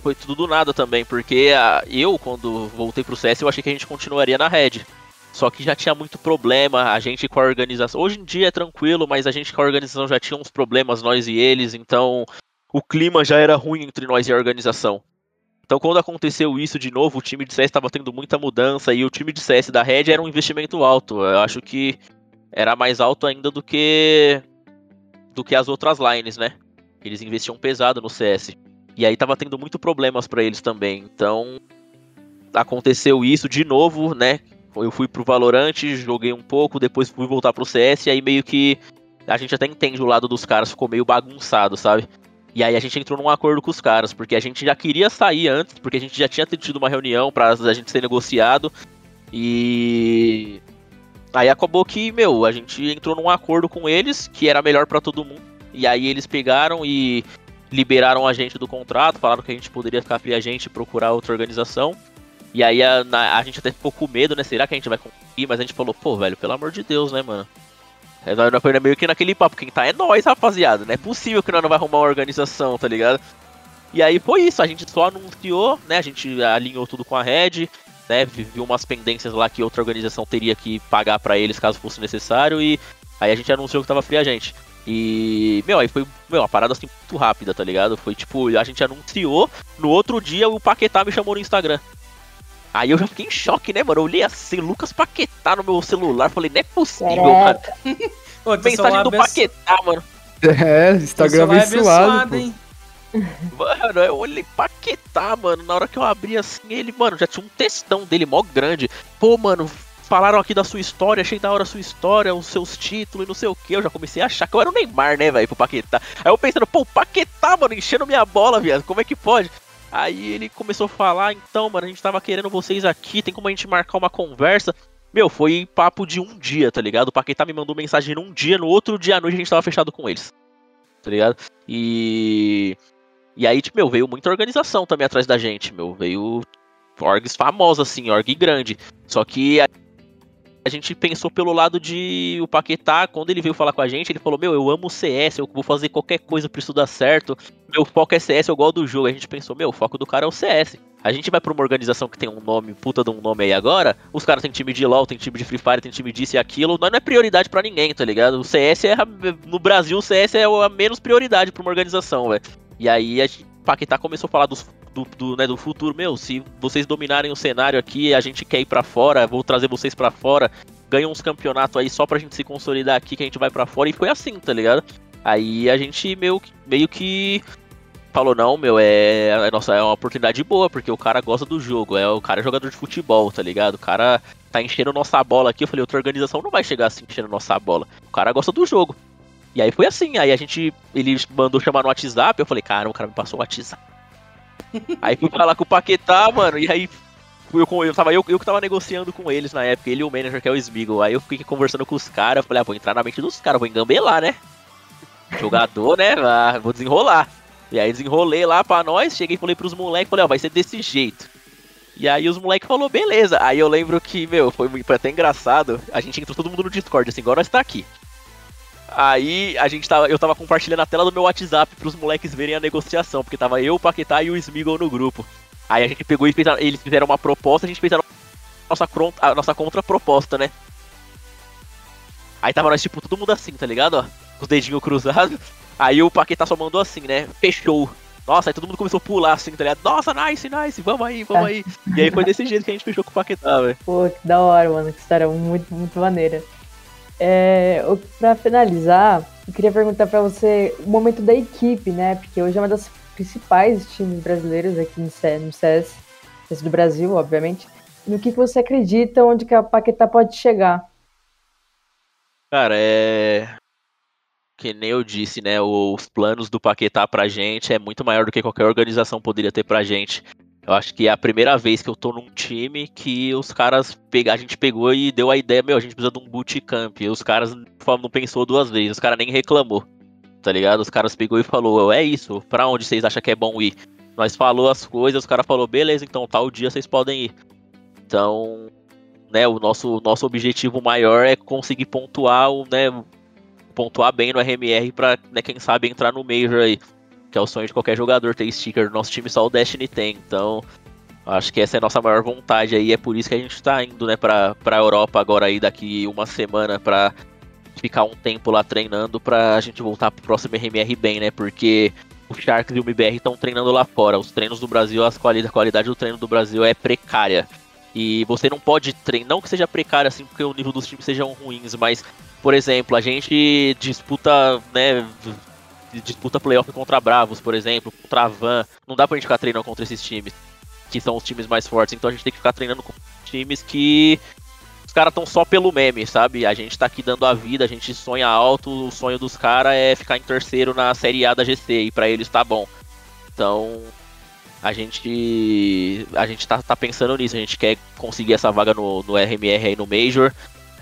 Foi tudo do nada também, porque a, eu, quando voltei pro CS, eu achei que a gente continuaria na Red. Só que já tinha muito problema, a gente com a organização. Hoje em dia é tranquilo, mas a gente com a organização já tinha uns problemas, nós e eles, então o clima já era ruim entre nós e a organização. Então quando aconteceu isso de novo, o time de CS estava tendo muita mudança e o time de CS da Red era um investimento alto. Eu acho que era mais alto ainda do que do que as outras lines, né? Eles investiam pesado no CS. E aí tava tendo muito problemas para eles também. Então aconteceu isso de novo, né? Eu fui pro Valorant, joguei um pouco, depois fui voltar pro CS, e aí meio que a gente até entende o lado dos caras, ficou meio bagunçado, sabe? E aí a gente entrou num acordo com os caras, porque a gente já queria sair antes, porque a gente já tinha tido uma reunião pra a gente ser negociado. E aí acabou que, meu, a gente entrou num acordo com eles que era melhor para todo mundo. E aí eles pegaram e liberaram a gente do contrato, falaram que a gente poderia ficar free agente e procurar outra organização. E aí a, a gente até ficou com medo, né? Será que a gente vai conseguir? Mas a gente falou, pô, velho, pelo amor de Deus, né, mano? É, meio que naquele papo, quem tá é nós, rapaziada. Não é possível que nós não vai arrumar uma organização, tá ligado? E aí foi isso, a gente só anunciou, né? A gente alinhou tudo com a Red, né? Viu umas pendências lá que outra organização teria que pagar para eles caso fosse necessário. E aí a gente anunciou que tava free a gente. E, meu, aí foi meu, uma parada assim muito rápida, tá ligado? Foi tipo, a gente anunciou, no outro dia o Paquetá me chamou no Instagram. Aí eu já fiquei em choque, né, mano? Eu olhei assim, Lucas Paquetá no meu celular, falei, não é possível, mano. Ô, Mensagem do abenço- Paquetá, mano. É, Instagram é abençoado, hein? Mano, eu olhei Paquetá, mano. Na hora que eu abri assim, ele, mano, já tinha um textão dele mó grande. Pô, mano, falaram aqui da sua história, achei da hora a sua história, os seus títulos e não sei o que. Eu já comecei a achar que eu era o Neymar, né, velho, pro Paquetá. Aí eu pensando, pô, o Paquetá, mano, enchendo minha bola, viado, como é que pode? Aí ele começou a falar, então, mano, a gente tava querendo vocês aqui, tem como a gente marcar uma conversa. Meu, foi papo de um dia, tá ligado? O Paquetá me mandou mensagem num dia, no outro dia à noite a gente tava fechado com eles. Tá ligado? E. E aí, tipo, meu, veio muita organização também atrás da gente, meu. Veio orgs famosos, assim, org grande. Só que a, gente pensou pelo lado de o Paquetá, quando ele veio falar com a gente, ele falou, meu, eu amo CS, eu vou fazer qualquer coisa pra isso dar certo. Meu foco é CS, eu gosto do jogo. A gente pensou, meu, o foco do cara é o CS. A gente vai pra uma organização que tem um nome, puta de um nome aí agora, os caras têm time de LoL, tem time de Free Fire, tem time disso e aquilo, mas não é prioridade pra ninguém, tá ligado? O CS é, a- no Brasil, o CS é a menos prioridade pra uma organização, velho. E aí a gente, Paquetá começou a falar do, do, né, do futuro, meu, se vocês dominarem o cenário aqui, a gente quer ir pra fora, vou trazer vocês pra fora, ganha uns campeonatos aí só pra gente se consolidar aqui, que a gente vai pra fora, e foi assim, tá ligado? Aí a gente meio, meio que falou, não, meu, é, é, nossa, é uma oportunidade boa, porque o cara gosta do jogo, é o cara é jogador de futebol, tá ligado? O cara tá enchendo nossa bola aqui, eu falei, outra organização não vai chegar assim enchendo nossa bola. O cara gosta do jogo. E aí foi assim, aí a gente, ele mandou chamar no WhatsApp, eu falei, cara, o cara me passou o WhatsApp. aí fui falar com o Paquetá, mano, e aí eu, com- eu, tava, eu, eu que tava negociando com eles na época, ele e o manager, que é o Smiggle. Aí eu fiquei conversando com os caras, eu falei, ah, vou entrar na mente dos caras, vou engambelar, né? Jogador, né? Ah, vou desenrolar. E aí desenrolei lá pra nós, cheguei e falei pros moleques, falei, ó, vai ser desse jeito. E aí os moleques falou beleza. Aí eu lembro que, meu, foi, foi até engraçado. A gente entrou todo mundo no Discord, assim, igual nós tá aqui. Aí a gente tava, eu tava compartilhando a tela do meu WhatsApp pros moleques verem a negociação, porque tava eu, o Paquetá e o Smiggle no grupo. Aí a gente pegou e fez, a- eles fizeram uma proposta, a gente fez a nossa, a nossa contraproposta, né? Aí tava nós, tipo, todo mundo assim, tá ligado? Ó, com os dedinhos cruzados. Aí o Paquetá só mandou assim, né? Fechou. Nossa, aí todo mundo começou a pular assim, tá ligado? Nossa, nice, nice, vamos aí, vamos aí. E aí foi desse jeito que a gente fechou com o Paquetá, velho. Pô, que da hora, mano. Que história muito, muito maneira. É, pra finalizar, eu queria perguntar pra você o momento da equipe, né? Porque hoje é uma das principais times brasileiros aqui no CS do Brasil, obviamente. No que, que você acredita onde que a Paquetá pode chegar? Cara, é. Que nem eu disse, né? Os planos do Paquetá pra gente é muito maior do que qualquer organização poderia ter pra gente. Eu acho que é a primeira vez que eu tô num time que os caras pega, a gente pegou e deu a ideia, meu, a gente precisa de um bootcamp. E os caras não pensou duas vezes, os caras nem reclamou. Tá ligado? Os caras pegou e falou, é isso, pra onde vocês acham que é bom ir? Nós falou as coisas, os caras falou, beleza, então tal dia vocês podem ir. Então, né, o nosso, nosso objetivo maior é conseguir pontuar né, pontuar bem no RMR pra, né, quem sabe entrar no Major aí. Que é o sonho de qualquer jogador ter sticker. No nosso time só o Destiny tem. Então, acho que essa é a nossa maior vontade aí. É por isso que a gente tá indo, né, pra, pra Europa agora aí daqui uma semana pra ficar um tempo lá treinando pra gente voltar pro próximo RMR bem, né? Porque o Sharks e o MBR estão treinando lá fora. Os treinos do Brasil, as quali a qualidade do treino do Brasil é precária. E você não pode treinar, não que seja precário assim, porque o nível dos times sejam ruins, mas por exemplo, a gente disputa, né, disputa playoff contra Bravos, por exemplo, contra Van. Não dá pra gente ficar treinando contra esses times, que são os times mais fortes. Então a gente tem que ficar treinando com times que os caras estão só pelo meme, sabe? A gente tá aqui dando a vida, a gente sonha alto, o sonho dos caras é ficar em terceiro na Série A da GC, e para eles tá bom. Então, a gente a gente tá, tá, pensando nisso, a gente quer conseguir essa vaga no, no RMR aí no Major.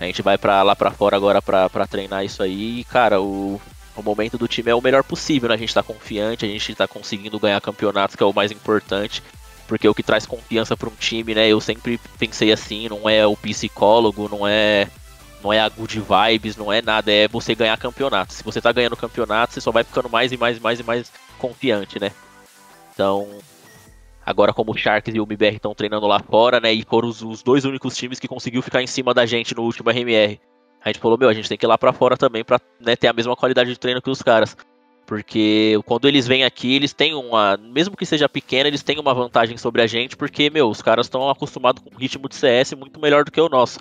A gente vai para lá para fora agora pra treinar isso aí. E, cara, o, o momento do time é o melhor possível, né? A gente tá confiante, a gente tá conseguindo ganhar campeonatos, que é o mais importante. Porque o que traz confiança para um time, né? Eu sempre pensei assim, não é o psicólogo, não é não é a good vibes, não é nada, é você ganhar campeonato. Se você tá ganhando campeonato, você só vai ficando mais e mais e mais e mais confiante, né? Então, agora como o Sharks e o MBR estão treinando lá fora, né? E foram os, os, dois únicos times que conseguiu ficar em cima da gente no último RMR. A gente falou, meu, a gente tem que ir lá para fora também pra né, ter a mesma qualidade de treino que os caras. Porque quando eles vêm aqui, eles têm uma. Mesmo que seja pequena, eles têm uma vantagem sobre a gente, porque, meu, os caras estão acostumados com um ritmo de CS muito melhor do que o nosso.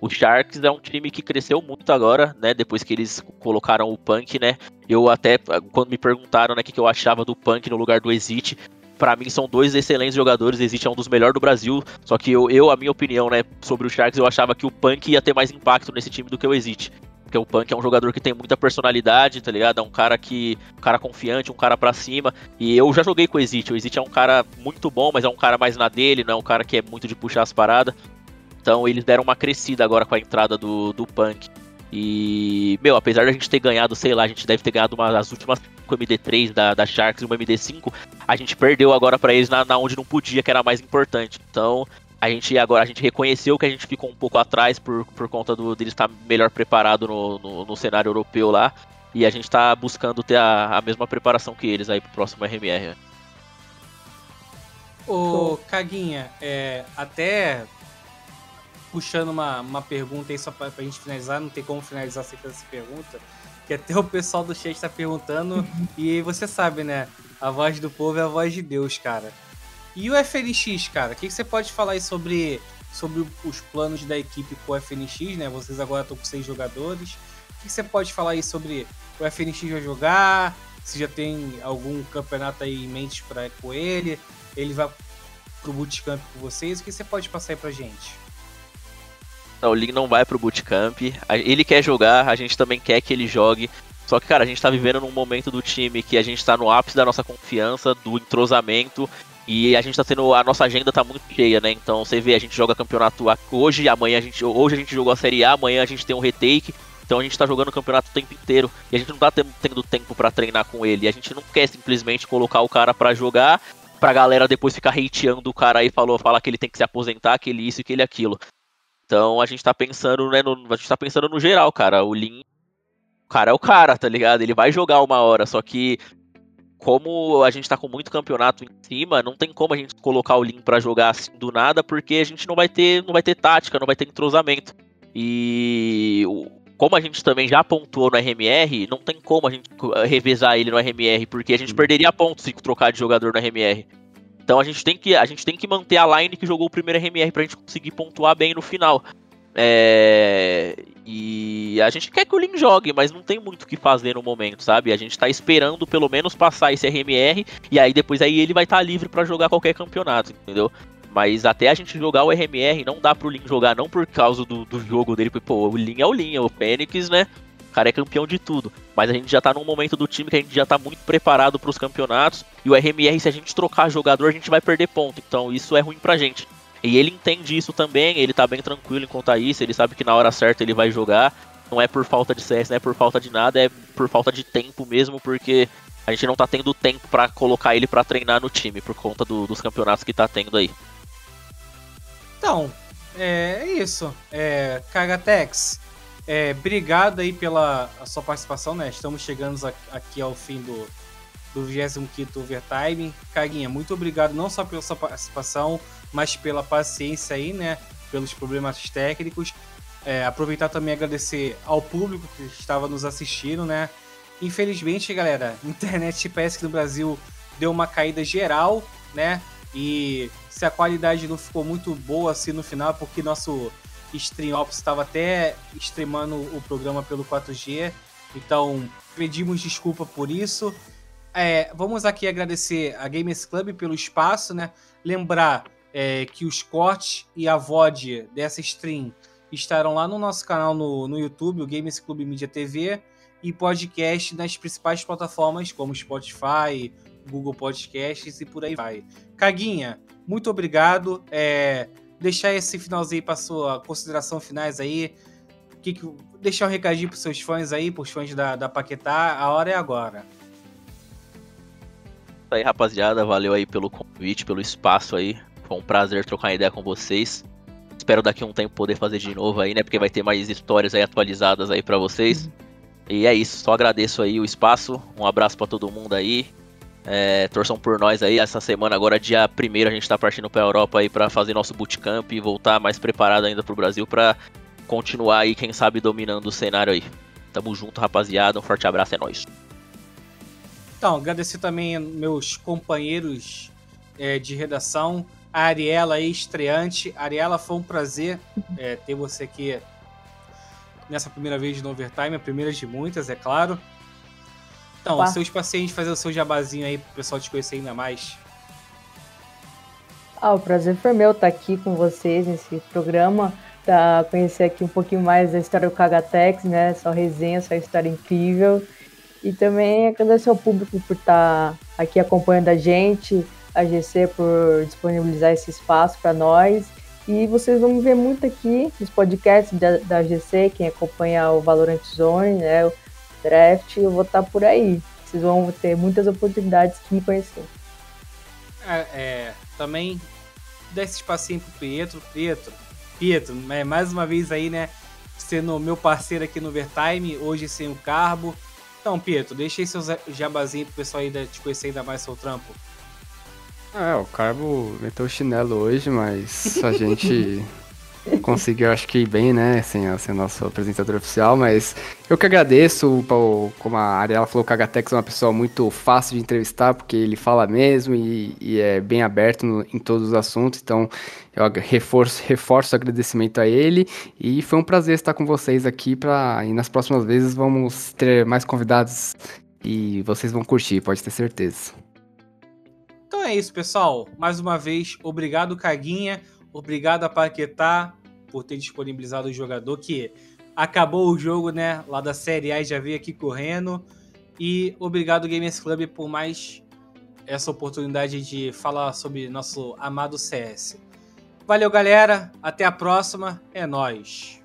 O Sharks é um time que cresceu muito agora, né? Depois que eles colocaram o Punk, né? Eu até, quando me perguntaram né, o que, que eu achava do Punk no lugar do Exit, para mim são dois excelentes jogadores. Exit é um dos melhores do Brasil. Só que eu, eu, a minha opinião, né, sobre o Sharks, eu achava que o Punk ia ter mais impacto nesse time do que o Exit. Porque o Punk é um jogador que tem muita personalidade, tá ligado? É um cara que. Um cara confiante, um cara pra cima. E eu já joguei com o Exit. O Exit é um cara muito bom, mas é um cara mais na dele, não é um cara que é muito de puxar as paradas. Então eles deram uma crescida agora com a entrada do, do Punk. E, meu, apesar de a gente ter ganhado, sei lá, a gente deve ter ganhado uma, as últimas 5 MD3 da, da Sharks e uma MD5, a gente perdeu agora para eles na, na onde não podia, que era mais importante. Então, a gente agora a gente reconheceu que a gente ficou um pouco atrás por, por conta do, dele estar melhor preparado no, no, no cenário europeu lá. E a gente está buscando ter a, a mesma preparação que eles aí pro próximo RMR. Ô, Caguinha, é, até puxando uma, uma pergunta aí só pra, pra gente finalizar, não tem como finalizar sem fazer essa pergunta, que até o pessoal do chat tá perguntando, e você sabe, né? A voz do povo é a voz de Deus, cara. E o FNX, cara, o que, que você pode falar aí sobre, sobre os planos da equipe com o FNX, né? Vocês agora estão com seis jogadores. O que, que você pode falar aí sobre o FNX vai jogar? Se já tem algum campeonato aí em mente pra, com ele? Ele vai pro bootcamp com vocês? O que você pode passar aí pra gente? O Lin não vai pro bootcamp. Ele quer jogar, a gente também quer que ele jogue. Só que, cara, a gente tá vivendo num momento do time que a gente tá no ápice da nossa confiança, do entrosamento. E a gente tá tendo. A nossa agenda tá muito cheia, né? Então você vê, a gente joga campeonato hoje, amanhã a gente. Hoje a gente jogou a Série A, amanhã a gente tem um retake. Então a gente tá jogando o campeonato o tempo inteiro. E a gente não tá tendo tempo para treinar com ele. E a gente não quer simplesmente colocar o cara para jogar pra galera depois ficar hateando o cara aí falou, falar que ele tem que se aposentar, que ele isso e que ele aquilo. Então a gente tá pensando, né, no, a gente tá pensando no geral, cara. O Lin, o cara é o cara, tá ligado? Ele vai jogar uma hora, só que como a gente tá com muito campeonato em cima, não tem como a gente colocar o Lin para jogar assim do nada, porque a gente não vai ter, não vai ter tática, não vai ter entrosamento. E como a gente também já pontuou no RMR, não tem como a gente revezar ele no RMR, porque a gente perderia pontos se trocar de jogador no RMR. Então a gente tem que, a gente tem que manter a line que jogou o primeiro RMR pra gente conseguir pontuar bem no final. É... E a gente quer que o Lin jogue, mas não tem muito o que fazer no momento, sabe? A gente tá esperando pelo menos passar esse RMR e aí depois aí ele vai estar tá livre para jogar qualquer campeonato, entendeu? Mas até a gente jogar o RMR, não dá pro Lin jogar, não por causa do, do jogo dele, porque, pô, o Lin é o Lin, é o Fênix, né? Cara é campeão de tudo. Mas a gente já tá num momento do time que a gente já tá muito preparado para os campeonatos. E o RMR, se a gente trocar jogador, a gente vai perder ponto. Então isso é ruim pra gente. E ele entende isso também, ele tá bem tranquilo em contar isso, ele sabe que na hora certa ele vai jogar. Não é por falta de CS, não é por falta de nada, é por falta de tempo mesmo, porque a gente não tá tendo tempo para colocar ele para treinar no time, por conta do, dos campeonatos que tá tendo aí. Então, é, é isso. É, Kagatex, é, obrigado aí pela sua participação, né? Estamos chegando aqui ao fim do, do 25 Overtime. Caguinha, muito obrigado não só pela sua participação, mas pela paciência aí, né? Pelos problemas técnicos. É, aproveitar também e agradecer ao público que estava nos assistindo, né? Infelizmente, galera, a internet parece que no Brasil deu uma caída geral, né? E se a qualidade não ficou muito boa assim no final, porque nosso Stream Ops estava até streamando o programa pelo 4G, então pedimos desculpa por isso. É, vamos aqui agradecer a Gamers Club pelo espaço, né? Lembrar é, que os cortes e a VOD dessa stream estarão lá no nosso canal no, no YouTube, o Games Club Media TV, e podcast nas principais plataformas como Spotify, Google Podcasts e por aí vai. Caguinha, muito obrigado. É, deixar esse finalzinho para sua consideração finais aí. Que, que, deixar um recadinho para seus fãs aí, para os fãs da, da Paquetá. A hora é agora. aí, rapaziada. Valeu aí pelo convite, pelo espaço aí. Foi um prazer trocar ideia com vocês. Espero daqui a um tempo poder fazer de novo aí, né? Porque vai ter mais histórias aí atualizadas aí para vocês. Uhum. E é isso, só agradeço aí o espaço. Um abraço para todo mundo aí. É, torçam por nós aí. Essa semana, agora, dia 1 a gente tá partindo pra Europa aí para fazer nosso bootcamp e voltar mais preparado ainda pro Brasil para continuar aí, quem sabe, dominando o cenário aí. Tamo junto, rapaziada. Um forte abraço, é nóis. Então, agradecer também meus companheiros é, de redação. A Ariela aí, estreante. Ariela, foi um prazer é, ter você aqui nessa primeira vez no Overtime, a primeira de muitas, é claro. Então, Opa. seus pacientes fazer o seu jabazinho aí pro pessoal te conhecer ainda mais. Ah, o prazer foi meu estar aqui com vocês nesse programa, para conhecer aqui um pouquinho mais da história do Kagatex, né? Sua resenha, sua história incrível. E também agradecer ao público por estar aqui acompanhando a gente, a GC por disponibilizar esse espaço para nós. E vocês vão ver muito aqui nos podcasts da, da GC, quem acompanha o Valorant Zone, né? Draft, eu vou estar por aí. Vocês vão ter muitas oportunidades de me conhecer. É, é também dá esse espacinho pro Pietro. Pietro, Pietro, é, mais uma vez aí, né? Sendo meu parceiro aqui no Overtime, hoje sem o Carbo. Então, Pietro, deixa aí seus jabazinhos pro pessoal ainda te conhecer ainda mais seu trampo. É, o Carbo meteu o chinelo hoje, mas a gente conseguiu, acho que bem, né, sem ser nosso apresentador oficial, mas eu que agradeço, como a Ariela falou, o Kagatex é uma pessoa muito fácil de entrevistar, porque ele fala mesmo e, e é bem aberto no, em todos os assuntos, então eu reforço, reforço o agradecimento a ele e foi um prazer estar com vocês aqui, pra, e nas próximas vezes vamos ter mais convidados e vocês vão curtir, pode ter certeza. Então é isso, pessoal. Mais uma vez, obrigado, Caguinha. Obrigado a Paquetá por ter disponibilizado o jogador que acabou o jogo, né, lá da Série A e já veio aqui correndo. E obrigado Gamers Club por mais essa oportunidade de falar sobre nosso amado CS. Valeu, galera. Até a próxima. É nós.